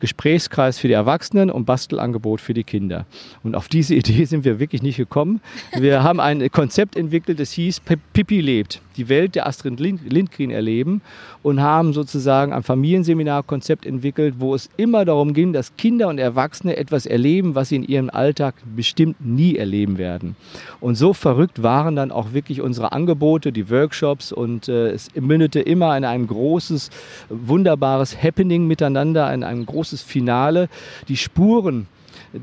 Gesprächskreis für die Erwachsenen und Bastelangebot für die Kinder. Und auf diese Idee sind wir wirklich nicht gekommen. Wir haben ein Konzept entwickelt, das hieß Pippi lebt, die Welt der Astrid Lindgren erleben und haben sozusagen ein Familienseminarkonzept entwickelt, wo es immer darum ging, dass Kinder und Erwachsene etwas erleben, was sie in ihrem Alltag bestimmt nie erleben werden. Und so verrückt waren dann auch wirklich unsere Angebote, die Workshops und äh, es mündete immer in ein großes, wunderbares Happening miteinander, in ein großes Finale. Die Spuren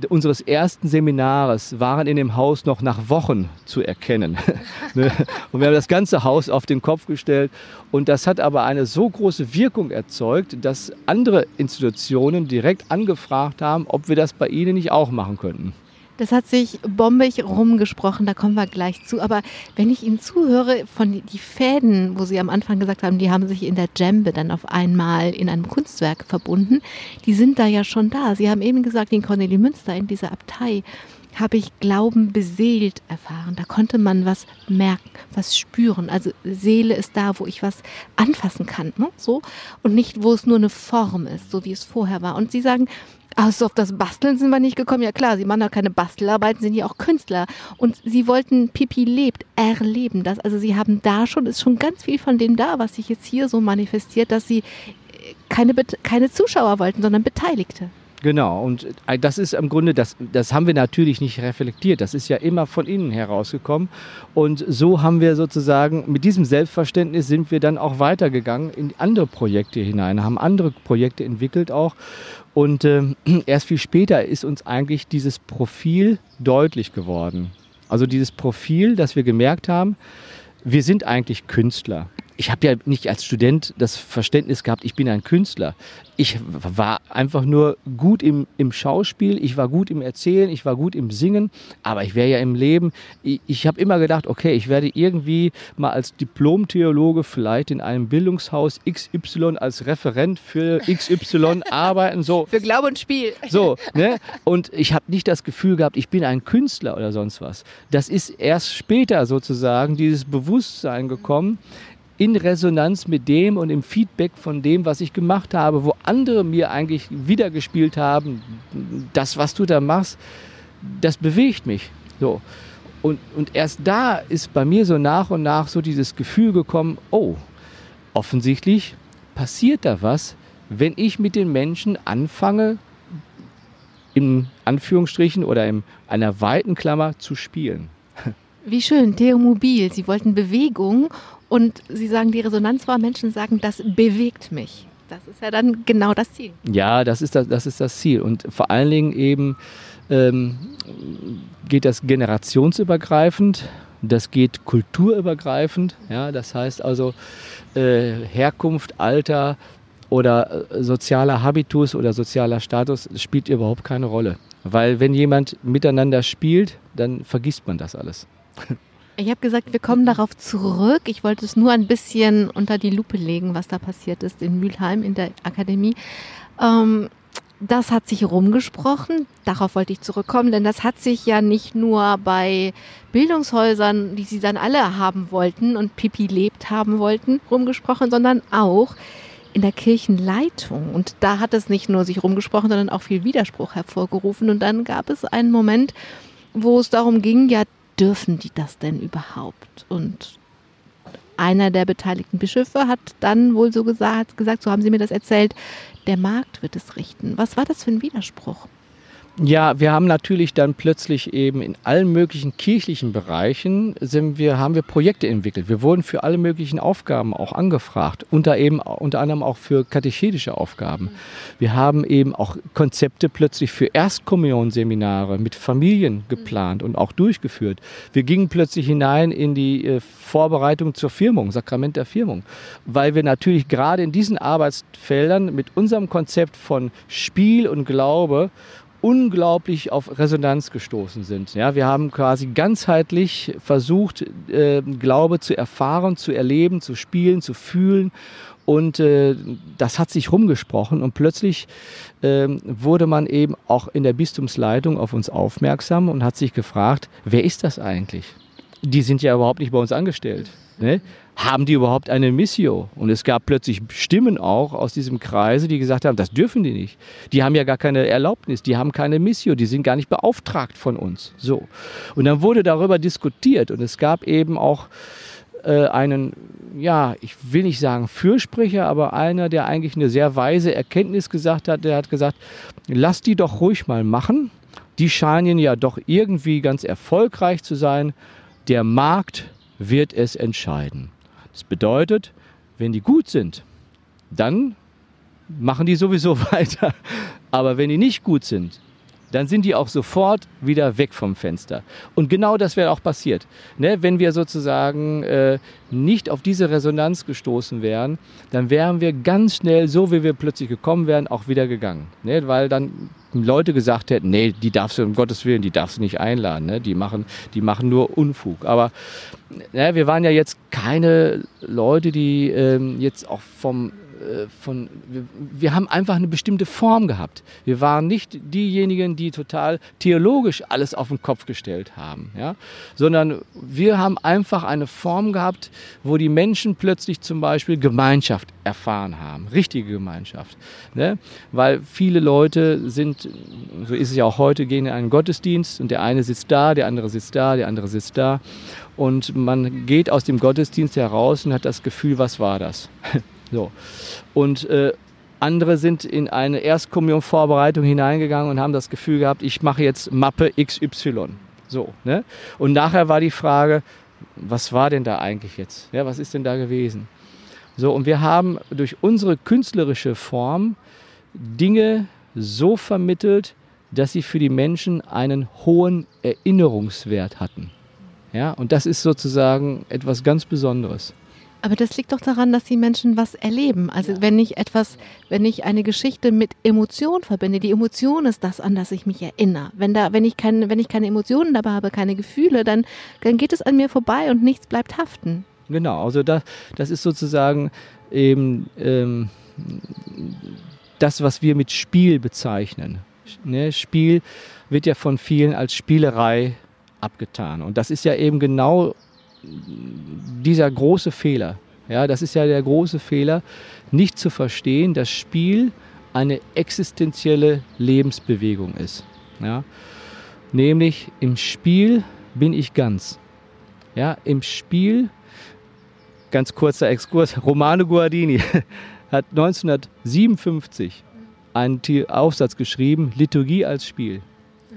unseres ersten Seminares waren in dem Haus noch nach Wochen zu erkennen. Ne? und wir haben das ganze Haus auf den Kopf gestellt. Und das hat aber eine so große Wirkung erzeugt, dass andere Institutionen direkt angefragt haben, ob wir das bei ihnen nicht auch machen könnten. Das hat sich bombig rumgesprochen, da kommen wir gleich zu. Aber wenn ich Ihnen zuhöre, von die Fäden, wo Sie am Anfang gesagt haben, die haben sich in der Djembe dann auf einmal in einem Kunstwerk verbunden, die sind da ja schon da. Sie haben eben gesagt, in Cornelie Münster, in dieser Abtei, habe ich Glauben beseelt erfahren. Da konnte man was merken, was spüren. Also Seele ist da, wo ich was anfassen kann, ne? so und nicht, wo es nur eine Form ist, so wie es vorher war. Und Sie sagen, also auf das Basteln sind wir nicht gekommen. Ja klar, sie machen ja keine Bastelarbeiten, sind ja auch Künstler. Und sie wollten Pipi lebt, erleben das. Also sie haben da schon, ist schon ganz viel von dem da, was sich jetzt hier so manifestiert, dass sie äh, keine, keine Zuschauer wollten, sondern Beteiligte. Genau, und äh, das ist im Grunde, das, das haben wir natürlich nicht reflektiert. Das ist ja immer von innen herausgekommen. Und so haben wir sozusagen, mit diesem Selbstverständnis sind wir dann auch weitergegangen in andere Projekte hinein, haben andere Projekte entwickelt auch. Und äh, erst viel später ist uns eigentlich dieses Profil deutlich geworden. Also dieses Profil, dass wir gemerkt haben, wir sind eigentlich Künstler ich habe ja nicht als Student das Verständnis gehabt, ich bin ein Künstler. Ich war einfach nur gut im, im Schauspiel, ich war gut im Erzählen, ich war gut im Singen, aber ich wäre ja im Leben. Ich, ich habe immer gedacht, okay, ich werde irgendwie mal als Diplom-Theologe vielleicht in einem Bildungshaus XY als Referent für XY arbeiten. So. Für Glaube und Spiel. So, ne? Und ich habe nicht das Gefühl gehabt, ich bin ein Künstler oder sonst was. Das ist erst später sozusagen dieses Bewusstsein gekommen, in Resonanz mit dem und im Feedback von dem, was ich gemacht habe, wo andere mir eigentlich wiedergespielt haben, das, was du da machst, das bewegt mich. So. Und, und erst da ist bei mir so nach und nach so dieses Gefühl gekommen, oh, offensichtlich passiert da was, wenn ich mit den Menschen anfange, in Anführungsstrichen oder in einer weiten Klammer zu spielen. Wie schön, Theomobil. Sie wollten Bewegung und Sie sagen, die Resonanz war, Menschen sagen, das bewegt mich. Das ist ja dann genau das Ziel. Ja, das ist das, das, ist das Ziel. Und vor allen Dingen eben ähm, geht das generationsübergreifend, das geht kulturübergreifend. Ja, das heißt also äh, Herkunft, Alter oder äh, sozialer Habitus oder sozialer Status spielt überhaupt keine Rolle. Weil wenn jemand miteinander spielt, dann vergisst man das alles. Ich habe gesagt, wir kommen darauf zurück. Ich wollte es nur ein bisschen unter die Lupe legen, was da passiert ist in Mülheim in der Akademie. Ähm, das hat sich rumgesprochen. Darauf wollte ich zurückkommen, denn das hat sich ja nicht nur bei Bildungshäusern, die sie dann alle haben wollten und Pipi lebt haben wollten, rumgesprochen, sondern auch in der Kirchenleitung. Und da hat es nicht nur sich rumgesprochen, sondern auch viel Widerspruch hervorgerufen. Und dann gab es einen Moment, wo es darum ging, ja, dürfen die das denn überhaupt? Und einer der beteiligten Bischöfe hat dann wohl so gesagt, gesagt, so haben sie mir das erzählt, der Markt wird es richten. Was war das für ein Widerspruch? Ja, wir haben natürlich dann plötzlich eben in allen möglichen kirchlichen Bereichen sind wir, haben wir Projekte entwickelt. Wir wurden für alle möglichen Aufgaben auch angefragt, unter, eben, unter anderem auch für katechetische Aufgaben. Wir haben eben auch Konzepte plötzlich für Erstkommunionseminare mit Familien geplant und auch durchgeführt. Wir gingen plötzlich hinein in die äh, Vorbereitung zur Firmung, Sakrament der Firmung, weil wir natürlich gerade in diesen Arbeitsfeldern mit unserem Konzept von Spiel und Glaube unglaublich auf Resonanz gestoßen sind. Ja, wir haben quasi ganzheitlich versucht, äh, Glaube zu erfahren, zu erleben, zu spielen, zu fühlen. Und äh, das hat sich rumgesprochen und plötzlich äh, wurde man eben auch in der Bistumsleitung auf uns aufmerksam und hat sich gefragt, wer ist das eigentlich? Die sind ja überhaupt nicht bei uns angestellt. Ne? haben die überhaupt eine Missio? Und es gab plötzlich Stimmen auch aus diesem Kreise, die gesagt haben, das dürfen die nicht. Die haben ja gar keine Erlaubnis, die haben keine Missio, die sind gar nicht beauftragt von uns. So. Und dann wurde darüber diskutiert und es gab eben auch äh, einen, ja, ich will nicht sagen Fürsprecher, aber einer, der eigentlich eine sehr weise Erkenntnis gesagt hat, der hat gesagt, lass die doch ruhig mal machen. Die scheinen ja doch irgendwie ganz erfolgreich zu sein. Der Markt wird es entscheiden. Das bedeutet, wenn die gut sind, dann machen die sowieso weiter. Aber wenn die nicht gut sind, dann sind die auch sofort wieder weg vom Fenster. Und genau das wäre auch passiert. Ne? Wenn wir sozusagen äh, nicht auf diese Resonanz gestoßen wären, dann wären wir ganz schnell, so wie wir plötzlich gekommen wären, auch wieder gegangen. Ne? Weil dann Leute gesagt hätten, nee, die darfst du um Gottes Willen, die darfst du nicht einladen, ne? die, machen, die machen nur Unfug. Aber ne, wir waren ja jetzt keine Leute, die ähm, jetzt auch vom von, wir, wir, haben einfach eine bestimmte Form gehabt. Wir waren nicht diejenigen, die total theologisch alles auf den Kopf gestellt haben, ja? sondern wir haben einfach eine Form gehabt, wo die Menschen plötzlich zum Beispiel Gemeinschaft erfahren haben, richtige Gemeinschaft. Ne? Weil viele Leute sind, so ist es ja auch heute, gehen in einen Gottesdienst und der eine sitzt da, der andere sitzt da, der andere sitzt da und man geht aus dem Gottesdienst heraus und hat das Gefühl, was war das? So. Und äh, andere sind in eine Erstkommunion-Vorbereitung hineingegangen und haben das Gefühl gehabt, ich mache jetzt Mappe XY. So, ne? Und nachher war die Frage, was war denn da eigentlich jetzt? Ja, was ist denn da gewesen? So, und wir haben durch unsere künstlerische Form Dinge so vermittelt, dass sie für die Menschen einen hohen Erinnerungswert hatten. Ja, und das ist sozusagen etwas ganz Besonderes. Aber das liegt doch daran, dass die Menschen was erleben. Also ja. wenn ich etwas, wenn ich eine Geschichte mit Emotion verbinde, die Emotion ist das, an das ich mich erinnere. Wenn da, wenn ich keine, wenn ich keine Emotionen dabei habe, keine Gefühle, dann, dann geht es an mir vorbei und nichts bleibt haften. Genau, also das, das ist sozusagen eben ähm, das, was wir mit Spiel bezeichnen. Ne? Spiel wird ja von vielen als Spielerei abgetan. Und das ist ja eben genau dieser große Fehler. Ja, das ist ja der große Fehler, nicht zu verstehen, dass Spiel eine existenzielle Lebensbewegung ist. Ja? Nämlich im Spiel bin ich ganz. Ja, Im Spiel, ganz kurzer Exkurs, Romano Guardini hat 1957 einen Aufsatz geschrieben, Liturgie als Spiel.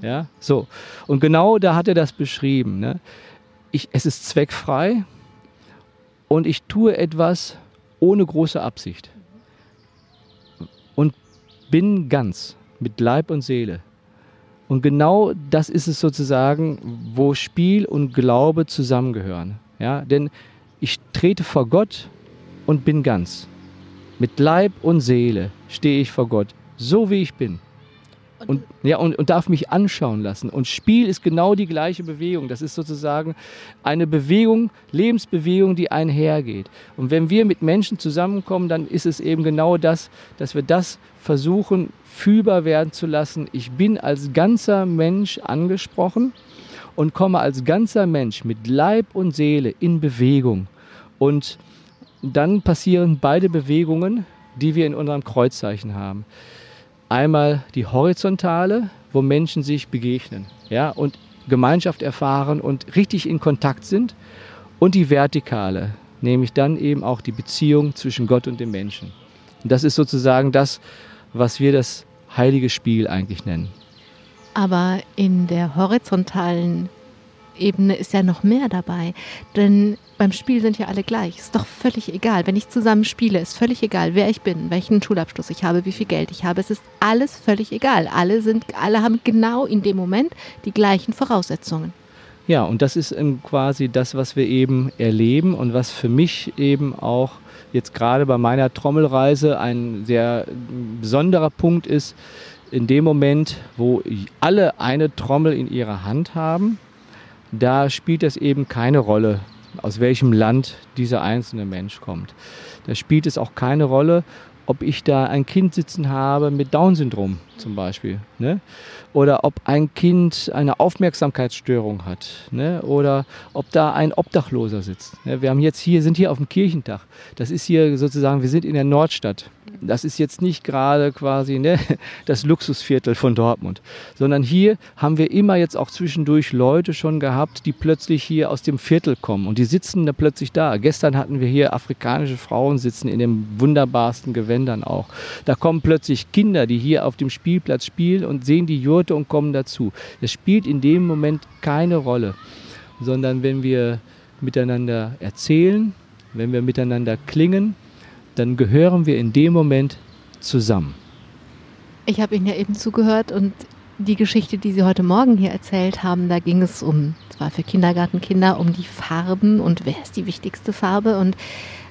Ja, so. Und genau da hat er das beschrieben. Ne? Ich, es ist zweckfrei und ich tue etwas ohne große Absicht. Und bin ganz mit Leib und Seele. Und genau das ist es sozusagen, wo Spiel und Glaube zusammengehören. Ja, denn ich trete vor Gott und bin ganz. Mit Leib und Seele stehe ich vor Gott, so wie ich bin. Und, ja, und, und darf mich anschauen lassen. Und Spiel ist genau die gleiche Bewegung. Das ist sozusagen eine Bewegung, Lebensbewegung, die einhergeht. Und wenn wir mit Menschen zusammenkommen, dann ist es eben genau das, dass wir das versuchen, fühlbar werden zu lassen. Ich bin als ganzer Mensch angesprochen und komme als ganzer Mensch mit Leib und Seele in Bewegung. Und dann passieren beide Bewegungen, die wir in unserem Kreuzzeichen haben. Einmal die horizontale, wo Menschen sich begegnen ja, und Gemeinschaft erfahren und richtig in Kontakt sind. Und die vertikale, nämlich dann eben auch die Beziehung zwischen Gott und dem Menschen. Und das ist sozusagen das, was wir das heilige Spiel eigentlich nennen. Aber in der horizontalen Ebene ist ja noch mehr dabei. Denn beim Spiel sind ja alle gleich. Ist doch völlig egal. Wenn ich zusammen spiele, ist völlig egal, wer ich bin, welchen Schulabschluss ich habe, wie viel Geld ich habe. Es ist alles völlig egal. Alle sind, alle haben genau in dem Moment die gleichen Voraussetzungen. Ja, und das ist quasi das, was wir eben erleben und was für mich eben auch jetzt gerade bei meiner Trommelreise ein sehr besonderer Punkt ist. In dem Moment, wo alle eine Trommel in ihrer Hand haben, da spielt es eben keine Rolle, aus welchem Land dieser einzelne Mensch kommt. Da spielt es auch keine Rolle, ob ich da ein Kind sitzen habe mit Down-Syndrom zum Beispiel. Ne? Oder ob ein Kind eine Aufmerksamkeitsstörung hat. Ne? Oder ob da ein Obdachloser sitzt. Ne? Wir haben jetzt hier, sind hier auf dem Kirchentag. Das ist hier sozusagen, wir sind in der Nordstadt das ist jetzt nicht gerade quasi ne, das Luxusviertel von Dortmund, sondern hier haben wir immer jetzt auch zwischendurch Leute schon gehabt, die plötzlich hier aus dem Viertel kommen und die sitzen da plötzlich da. Gestern hatten wir hier afrikanische Frauen sitzen in den wunderbarsten Gewändern auch. Da kommen plötzlich Kinder, die hier auf dem Spielplatz spielen und sehen die Jurte und kommen dazu. Das spielt in dem Moment keine Rolle, sondern wenn wir miteinander erzählen, wenn wir miteinander klingen, dann gehören wir in dem Moment zusammen. Ich habe Ihnen ja eben zugehört und die Geschichte, die Sie heute Morgen hier erzählt haben, da ging es um, zwar für Kindergartenkinder, um die Farben und wer ist die wichtigste Farbe. Und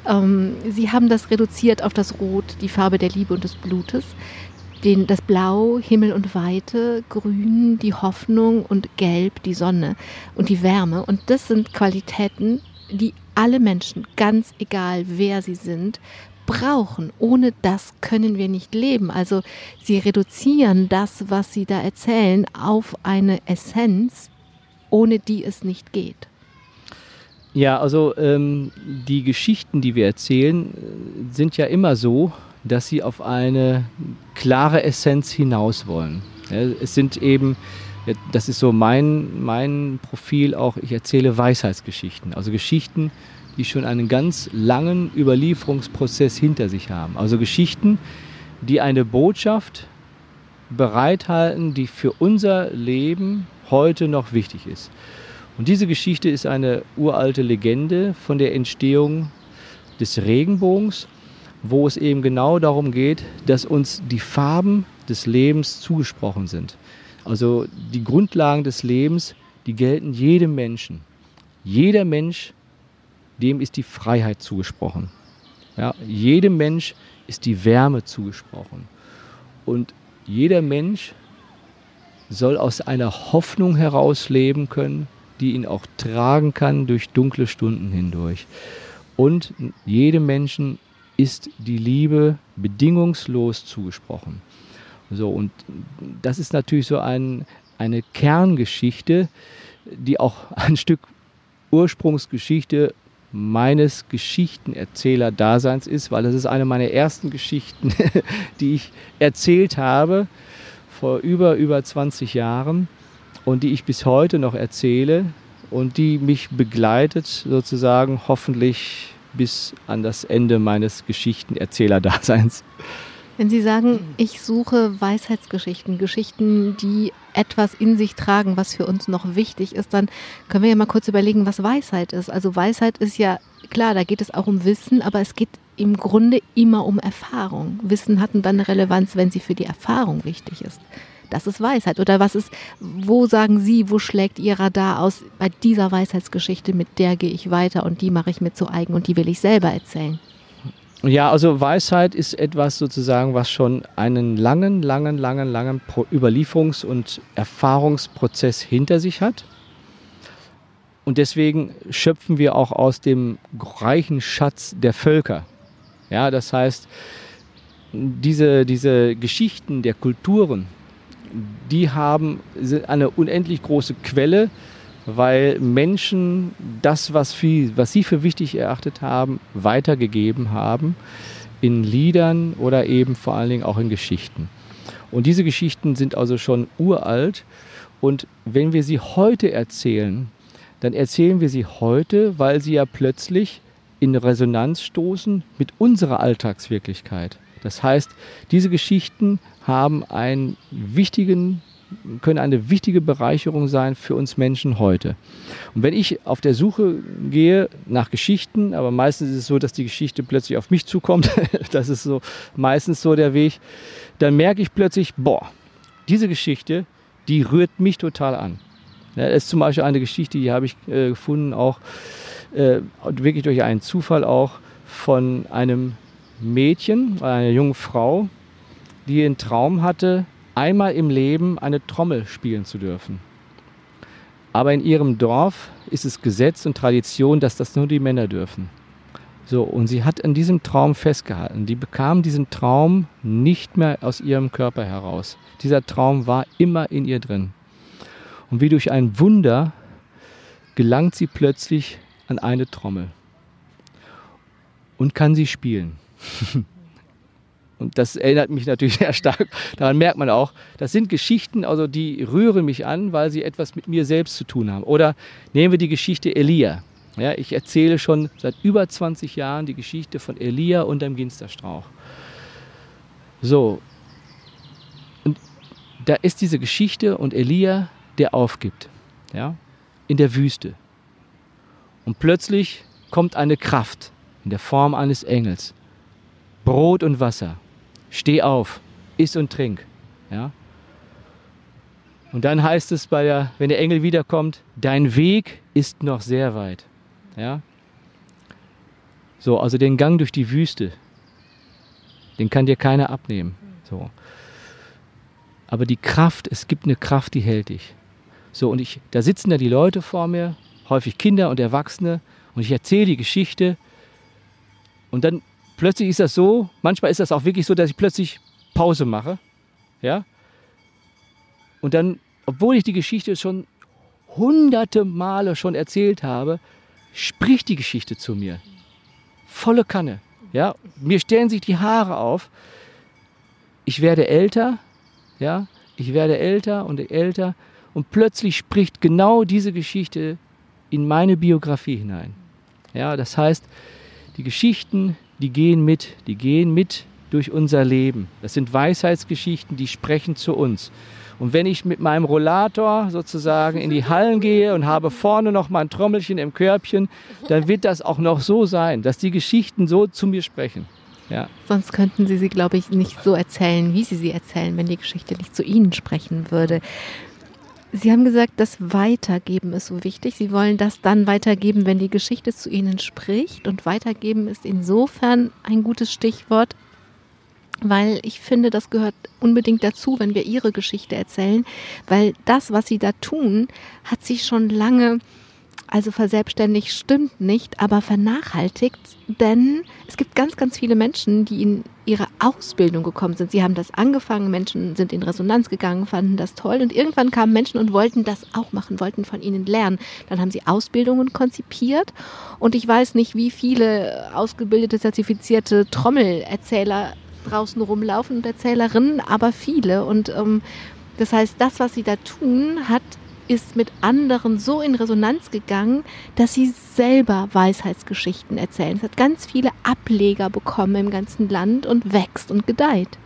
ähm, Sie haben das reduziert auf das Rot, die Farbe der Liebe und des Blutes. Den, das Blau, Himmel und Weite, Grün, die Hoffnung und Gelb, die Sonne und die Wärme. Und das sind Qualitäten, die alle Menschen, ganz egal wer sie sind, brauchen. Ohne das können wir nicht leben. Also sie reduzieren das, was sie da erzählen, auf eine Essenz, ohne die es nicht geht. Ja, also ähm, die Geschichten, die wir erzählen, äh, sind ja immer so, dass sie auf eine klare Essenz hinaus wollen. Es sind eben, das ist so mein, mein Profil auch, ich erzähle Weisheitsgeschichten, also Geschichten, die schon einen ganz langen Überlieferungsprozess hinter sich haben. Also Geschichten, die eine Botschaft bereithalten, die für unser Leben heute noch wichtig ist. Und diese Geschichte ist eine uralte Legende von der Entstehung des Regenbogens, wo es eben genau darum geht, dass uns die Farben des Lebens zugesprochen sind. Also die Grundlagen des Lebens, die gelten jedem Menschen. Jeder Mensch dem ist die Freiheit zugesprochen. Ja, jedem Mensch ist die Wärme zugesprochen. Und jeder Mensch soll aus einer Hoffnung heraus leben können, die ihn auch tragen kann durch dunkle Stunden hindurch. Und jedem Menschen ist die Liebe bedingungslos zugesprochen. So, und das ist natürlich so ein, eine Kerngeschichte, die auch ein Stück Ursprungsgeschichte meines Geschichtenerzähler-Daseins ist, weil das ist eine meiner ersten Geschichten, die ich erzählt habe vor über, über 20 Jahren und die ich bis heute noch erzähle und die mich begleitet sozusagen hoffentlich bis an das Ende meines Geschichtenerzähler-Daseins. Wenn Sie sagen, ich suche Weisheitsgeschichten, Geschichten, die etwas in sich tragen, was für uns noch wichtig ist, dann können wir ja mal kurz überlegen, was Weisheit ist. Also Weisheit ist ja, klar, da geht es auch um Wissen, aber es geht im Grunde immer um Erfahrung. Wissen hat dann eine Relevanz, wenn sie für die Erfahrung wichtig ist. Das ist Weisheit. Oder was ist, wo sagen Sie, wo schlägt Ihr Radar aus bei dieser Weisheitsgeschichte, mit der gehe ich weiter und die mache ich mir zu eigen und die will ich selber erzählen? Ja, also Weisheit ist etwas sozusagen, was schon einen langen, langen, langen, langen Überlieferungs- und Erfahrungsprozess hinter sich hat. Und deswegen schöpfen wir auch aus dem reichen Schatz der Völker. Ja, das heißt, diese, diese Geschichten der Kulturen, die haben eine unendlich große Quelle, weil Menschen das, was, viel, was sie für wichtig erachtet haben, weitergegeben haben in Liedern oder eben vor allen Dingen auch in Geschichten. Und diese Geschichten sind also schon uralt. Und wenn wir sie heute erzählen, dann erzählen wir sie heute, weil sie ja plötzlich in Resonanz stoßen mit unserer Alltagswirklichkeit. Das heißt, diese Geschichten haben einen wichtigen können eine wichtige Bereicherung sein für uns Menschen heute. Und wenn ich auf der Suche gehe nach Geschichten, aber meistens ist es so, dass die Geschichte plötzlich auf mich zukommt, das ist so meistens so der Weg, dann merke ich plötzlich, boah, diese Geschichte, die rührt mich total an. Ja, das ist zum Beispiel eine Geschichte, die habe ich äh, gefunden, auch äh, wirklich durch einen Zufall auch von einem Mädchen, einer jungen Frau, die einen Traum hatte, einmal im Leben eine Trommel spielen zu dürfen. Aber in ihrem Dorf ist es Gesetz und Tradition, dass das nur die Männer dürfen. So, und sie hat an diesem Traum festgehalten. Die bekam diesen Traum nicht mehr aus ihrem Körper heraus. Dieser Traum war immer in ihr drin. Und wie durch ein Wunder gelangt sie plötzlich an eine Trommel und kann sie spielen. Und das erinnert mich natürlich sehr stark. Daran merkt man auch, das sind Geschichten, also die rühren mich an, weil sie etwas mit mir selbst zu tun haben. Oder nehmen wir die Geschichte Elia. Ja, ich erzähle schon seit über 20 Jahren die Geschichte von Elia und dem Ginsterstrauch. So. Und da ist diese Geschichte und Elia, der aufgibt. Ja, in der Wüste. Und plötzlich kommt eine Kraft in der Form eines Engels. Brot und Wasser steh auf, iss und trink. Ja? Und dann heißt es, bei der, wenn der Engel wiederkommt, dein Weg ist noch sehr weit. Ja? So, also den Gang durch die Wüste, den kann dir keiner abnehmen. So. Aber die Kraft, es gibt eine Kraft, die hält dich. So, und ich, da sitzen da die Leute vor mir, häufig Kinder und Erwachsene, und ich erzähle die Geschichte. Und dann plötzlich ist das so, manchmal ist das auch wirklich so, dass ich plötzlich Pause mache. Ja? Und dann, obwohl ich die Geschichte schon hunderte Male schon erzählt habe, spricht die Geschichte zu mir. Volle Kanne. Ja? Mir stellen sich die Haare auf. Ich werde älter, ja, ich werde älter und älter und plötzlich spricht genau diese Geschichte in meine Biografie hinein. Ja, das heißt, die Geschichten, die gehen mit, die gehen mit durch unser Leben. Das sind Weisheitsgeschichten, die sprechen zu uns. Und wenn ich mit meinem Rollator sozusagen in die Hallen gehe und habe vorne noch mal ein Trommelchen im Körbchen, dann wird das auch noch so sein, dass die Geschichten so zu mir sprechen. Ja. Sonst könnten Sie sie, glaube ich, nicht so erzählen, wie Sie sie erzählen, wenn die Geschichte nicht zu Ihnen sprechen würde. Sie haben gesagt, das Weitergeben ist so wichtig. Sie wollen das dann weitergeben, wenn die Geschichte zu Ihnen spricht. Und weitergeben ist insofern ein gutes Stichwort, weil ich finde, das gehört unbedingt dazu, wenn wir Ihre Geschichte erzählen, weil das, was Sie da tun, hat sich schon lange also verselbstständigt stimmt nicht, aber vernachhaltigt, denn es gibt ganz, ganz viele Menschen, die in ihre Ausbildung gekommen sind. Sie haben das angefangen, Menschen sind in Resonanz gegangen, fanden das toll und irgendwann kamen Menschen und wollten das auch machen, wollten von ihnen lernen. Dann haben sie Ausbildungen konzipiert und ich weiß nicht, wie viele ausgebildete, zertifizierte Trommelerzähler draußen rumlaufen und Erzählerinnen, aber viele und ähm, das heißt, das, was sie da tun, hat ist mit anderen so in Resonanz gegangen, dass sie selber Weisheitsgeschichten erzählen. Es hat ganz viele Ableger bekommen im ganzen Land und wächst und gedeiht.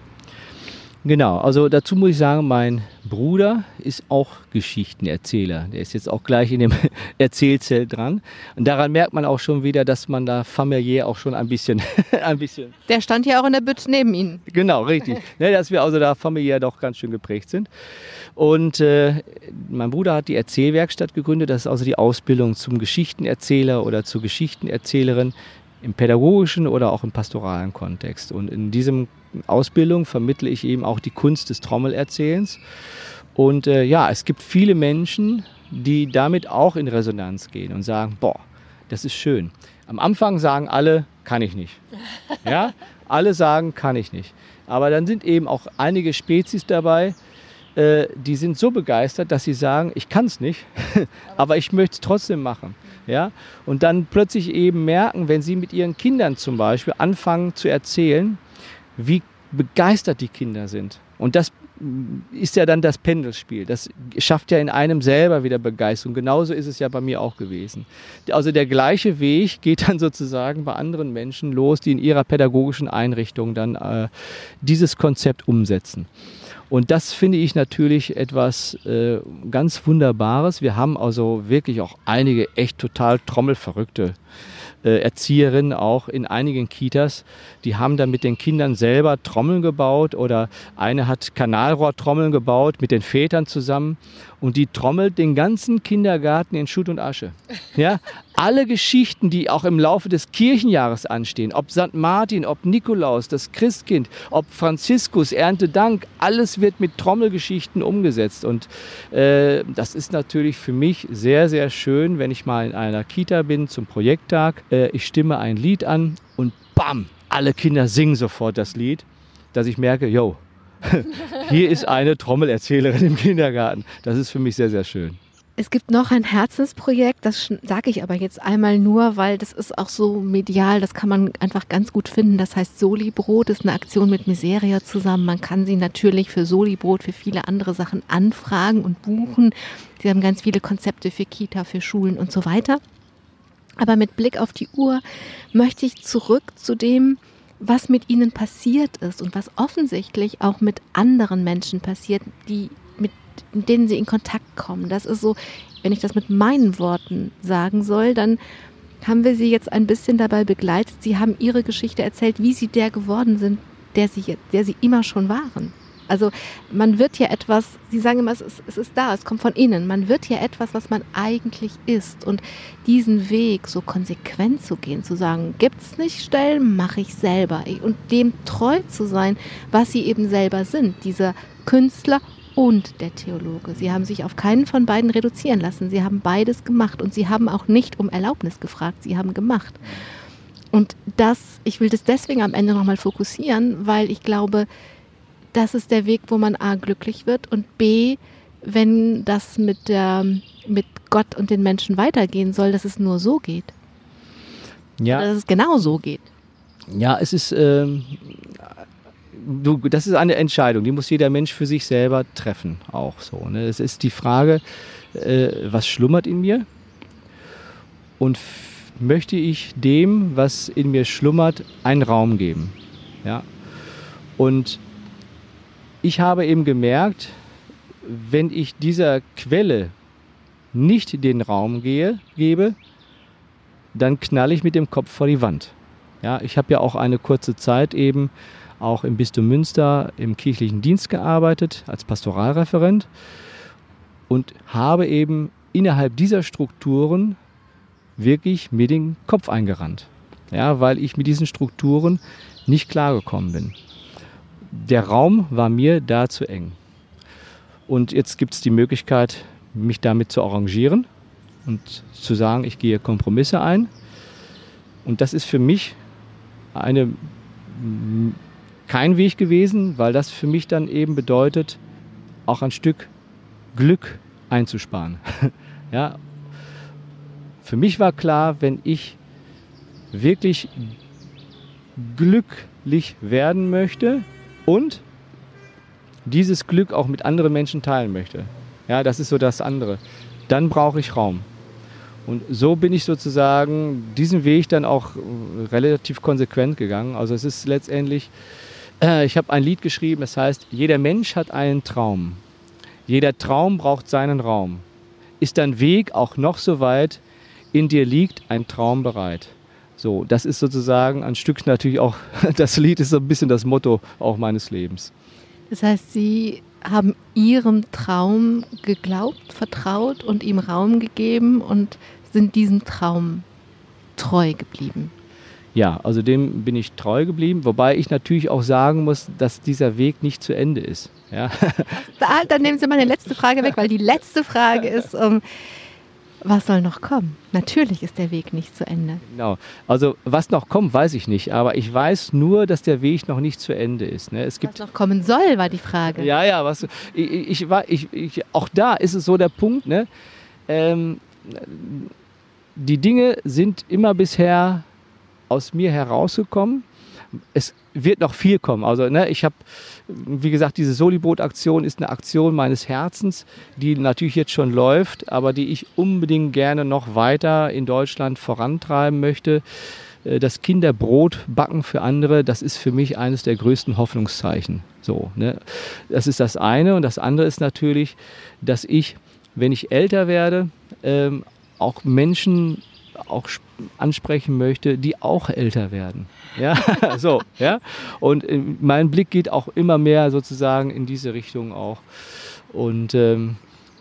Genau, also dazu muss ich sagen, mein Bruder ist auch Geschichtenerzähler. Der ist jetzt auch gleich in dem Erzählzelt dran. Und daran merkt man auch schon wieder, dass man da familiär auch schon ein bisschen, ein bisschen. Der stand ja auch in der Bütt neben Ihnen. Genau, richtig. ne, dass wir also da familiär doch ganz schön geprägt sind. Und äh, mein Bruder hat die Erzählwerkstatt gegründet. Das ist also die Ausbildung zum Geschichtenerzähler oder zur Geschichtenerzählerin im pädagogischen oder auch im pastoralen Kontext. Und in diesem Ausbildung vermittle ich eben auch die Kunst des Trommelerzählens. Und äh, ja, es gibt viele Menschen, die damit auch in Resonanz gehen und sagen, boah, das ist schön. Am Anfang sagen alle, kann ich nicht. Ja, alle sagen, kann ich nicht. Aber dann sind eben auch einige Spezies dabei, äh, die sind so begeistert, dass sie sagen, ich kann es nicht, aber ich möchte es trotzdem machen. Ja? Und dann plötzlich eben merken, wenn sie mit ihren Kindern zum Beispiel anfangen zu erzählen, wie begeistert die Kinder sind. Und das ist ja dann das Pendelspiel. Das schafft ja in einem selber wieder Begeisterung. Genauso ist es ja bei mir auch gewesen. Also der gleiche Weg geht dann sozusagen bei anderen Menschen los, die in ihrer pädagogischen Einrichtung dann äh, dieses Konzept umsetzen. Und das finde ich natürlich etwas äh, ganz Wunderbares. Wir haben also wirklich auch einige echt total trommelverrückte äh, Erzieherinnen auch in einigen Kitas, die haben dann mit den Kindern selber Trommeln gebaut oder eine hat Kanalrohrtrommeln gebaut mit den Vätern zusammen und die trommelt den ganzen Kindergarten in Schutt und Asche. Ja, alle Geschichten, die auch im Laufe des Kirchenjahres anstehen, ob St. Martin, ob Nikolaus, das Christkind, ob Franziskus, Erntedank, alles wird mit Trommelgeschichten umgesetzt. Und äh, das ist natürlich für mich sehr, sehr schön, wenn ich mal in einer Kita bin zum Projekttag. Äh, ich stimme ein Lied an und bam, alle Kinder singen sofort das Lied, dass ich merke, yo, hier ist eine Trommelerzählerin im Kindergarten. Das ist für mich sehr, sehr schön. Es gibt noch ein Herzensprojekt, das sage ich aber jetzt einmal nur, weil das ist auch so medial, das kann man einfach ganz gut finden. Das heißt Soli-Brot ist eine Aktion mit Miseria zusammen. Man kann sie natürlich für Soli-Brot, für viele andere Sachen anfragen und buchen. Sie haben ganz viele Konzepte für Kita, für Schulen und so weiter. Aber mit Blick auf die Uhr möchte ich zurück zu dem, was mit ihnen passiert ist und was offensichtlich auch mit anderen Menschen passiert, die mit denen sie in Kontakt kommen. Das ist so, wenn ich das mit meinen Worten sagen soll, dann haben wir sie jetzt ein bisschen dabei begleitet. Sie haben ihre Geschichte erzählt, wie sie der geworden sind, der sie, der sie immer schon waren. Also man wird ja etwas, Sie sagen immer, es ist, es ist da, es kommt von innen. Man wird ja etwas, was man eigentlich ist. Und diesen Weg so konsequent zu gehen, zu sagen, gibt es nicht Stellen, mache ich selber. Und dem treu zu sein, was sie eben selber sind. Dieser Künstler und der Theologe. Sie haben sich auf keinen von beiden reduzieren lassen. Sie haben beides gemacht und sie haben auch nicht um Erlaubnis gefragt. Sie haben gemacht. Und das, ich will das deswegen am Ende nochmal fokussieren, weil ich glaube, das ist der Weg, wo man A glücklich wird und B, wenn das mit, der, mit Gott und den Menschen weitergehen soll, dass es nur so geht. Ja. Dass es genau so geht. Ja, es ist, ähm, du, das ist eine Entscheidung, die muss jeder Mensch für sich selber treffen, auch so. Ne? Es ist die Frage, äh, was schlummert in mir und möchte ich dem, was in mir schlummert, einen Raum geben. Ja? Und ich habe eben gemerkt, wenn ich dieser Quelle nicht den Raum gehe, gebe, dann knall ich mit dem Kopf vor die Wand. Ja, ich habe ja auch eine kurze Zeit eben auch im Bistum Münster im kirchlichen Dienst gearbeitet als Pastoralreferent und habe eben innerhalb dieser Strukturen wirklich mir den Kopf eingerannt. Ja, weil ich mit diesen Strukturen nicht klargekommen bin. Der Raum war mir da zu eng. Und jetzt gibt es die Möglichkeit, mich damit zu arrangieren und zu sagen, ich gehe Kompromisse ein. Und das ist für mich eine kein Weg gewesen, weil das für mich dann eben bedeutet, auch ein Stück Glück einzusparen. ja, für mich war klar, wenn ich wirklich glücklich werden möchte und dieses Glück auch mit anderen Menschen teilen möchte, ja, das ist so das andere, dann brauche ich Raum. Und so bin ich sozusagen diesen Weg dann auch relativ konsequent gegangen. Also es ist letztendlich äh, ich habe ein Lied geschrieben, das heißt, jeder Mensch hat einen Traum. Jeder Traum braucht seinen Raum. Ist dein Weg auch noch so weit, in dir liegt ein Traum bereit. So, das ist sozusagen ein Stück natürlich auch, das Lied ist so ein bisschen das Motto auch meines Lebens. Das heißt, Sie haben Ihrem Traum geglaubt, vertraut und ihm Raum gegeben und sind diesem Traum treu geblieben. Ja, also dem bin ich treu geblieben, wobei ich natürlich auch sagen muss, dass dieser Weg nicht zu Ende ist. Ja. Da, dann nehmen Sie meine letzte Frage weg, weil die letzte Frage ist, um, was soll noch kommen? Natürlich ist der Weg nicht zu Ende. Genau. Also was noch kommt, weiß ich nicht. Aber ich weiß nur, dass der Weg noch nicht zu Ende ist. Ne? Es gibt was noch kommen soll, war die Frage. Ja, ja. Was, ich, ich, ich, ich, auch da ist es so der Punkt. Ne? Ähm, die Dinge sind immer bisher aus mir herausgekommen. Es wird noch viel kommen. Also ne, ich habe, wie gesagt, diese Soliboot-Aktion ist eine Aktion meines Herzens, die natürlich jetzt schon läuft, aber die ich unbedingt gerne noch weiter in Deutschland vorantreiben möchte. Äh, das Kinderbrot backen für andere, das ist für mich eines der größten Hoffnungszeichen. So, ne? Das ist das eine. Und das andere ist natürlich, dass ich, wenn ich älter werde, ähm, auch Menschen auch ansprechen möchte, die auch älter werden. Ja, so, ja. Und äh, mein Blick geht auch immer mehr sozusagen in diese Richtung auch. Und ähm,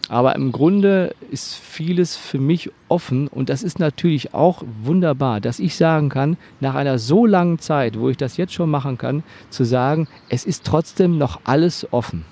aber im Grunde ist vieles für mich offen und das ist natürlich auch wunderbar, dass ich sagen kann, nach einer so langen Zeit, wo ich das jetzt schon machen kann, zu sagen, es ist trotzdem noch alles offen.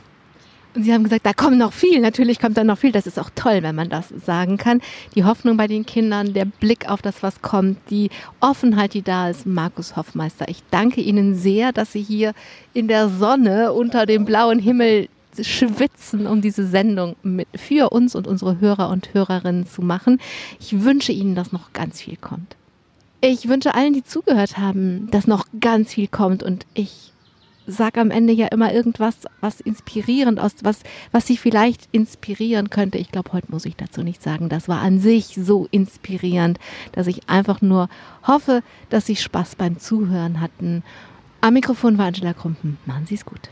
Und Sie haben gesagt, da kommt noch viel. Natürlich kommt da noch viel. Das ist auch toll, wenn man das sagen kann. Die Hoffnung bei den Kindern, der Blick auf das, was kommt, die Offenheit, die da ist. Markus Hoffmeister, ich danke Ihnen sehr, dass Sie hier in der Sonne unter dem blauen Himmel schwitzen, um diese Sendung mit, für uns und unsere Hörer und Hörerinnen zu machen. Ich wünsche Ihnen, dass noch ganz viel kommt. Ich wünsche allen, die zugehört haben, dass noch ganz viel kommt und ich sag am Ende ja immer irgendwas, was inspirierend aus, was, was sie vielleicht inspirieren könnte. Ich glaube, heute muss ich dazu nicht sagen. Das war an sich so inspirierend, dass ich einfach nur hoffe, dass sie Spaß beim Zuhören hatten. Am Mikrofon war Angela Krumpen. Machen Sie es gut.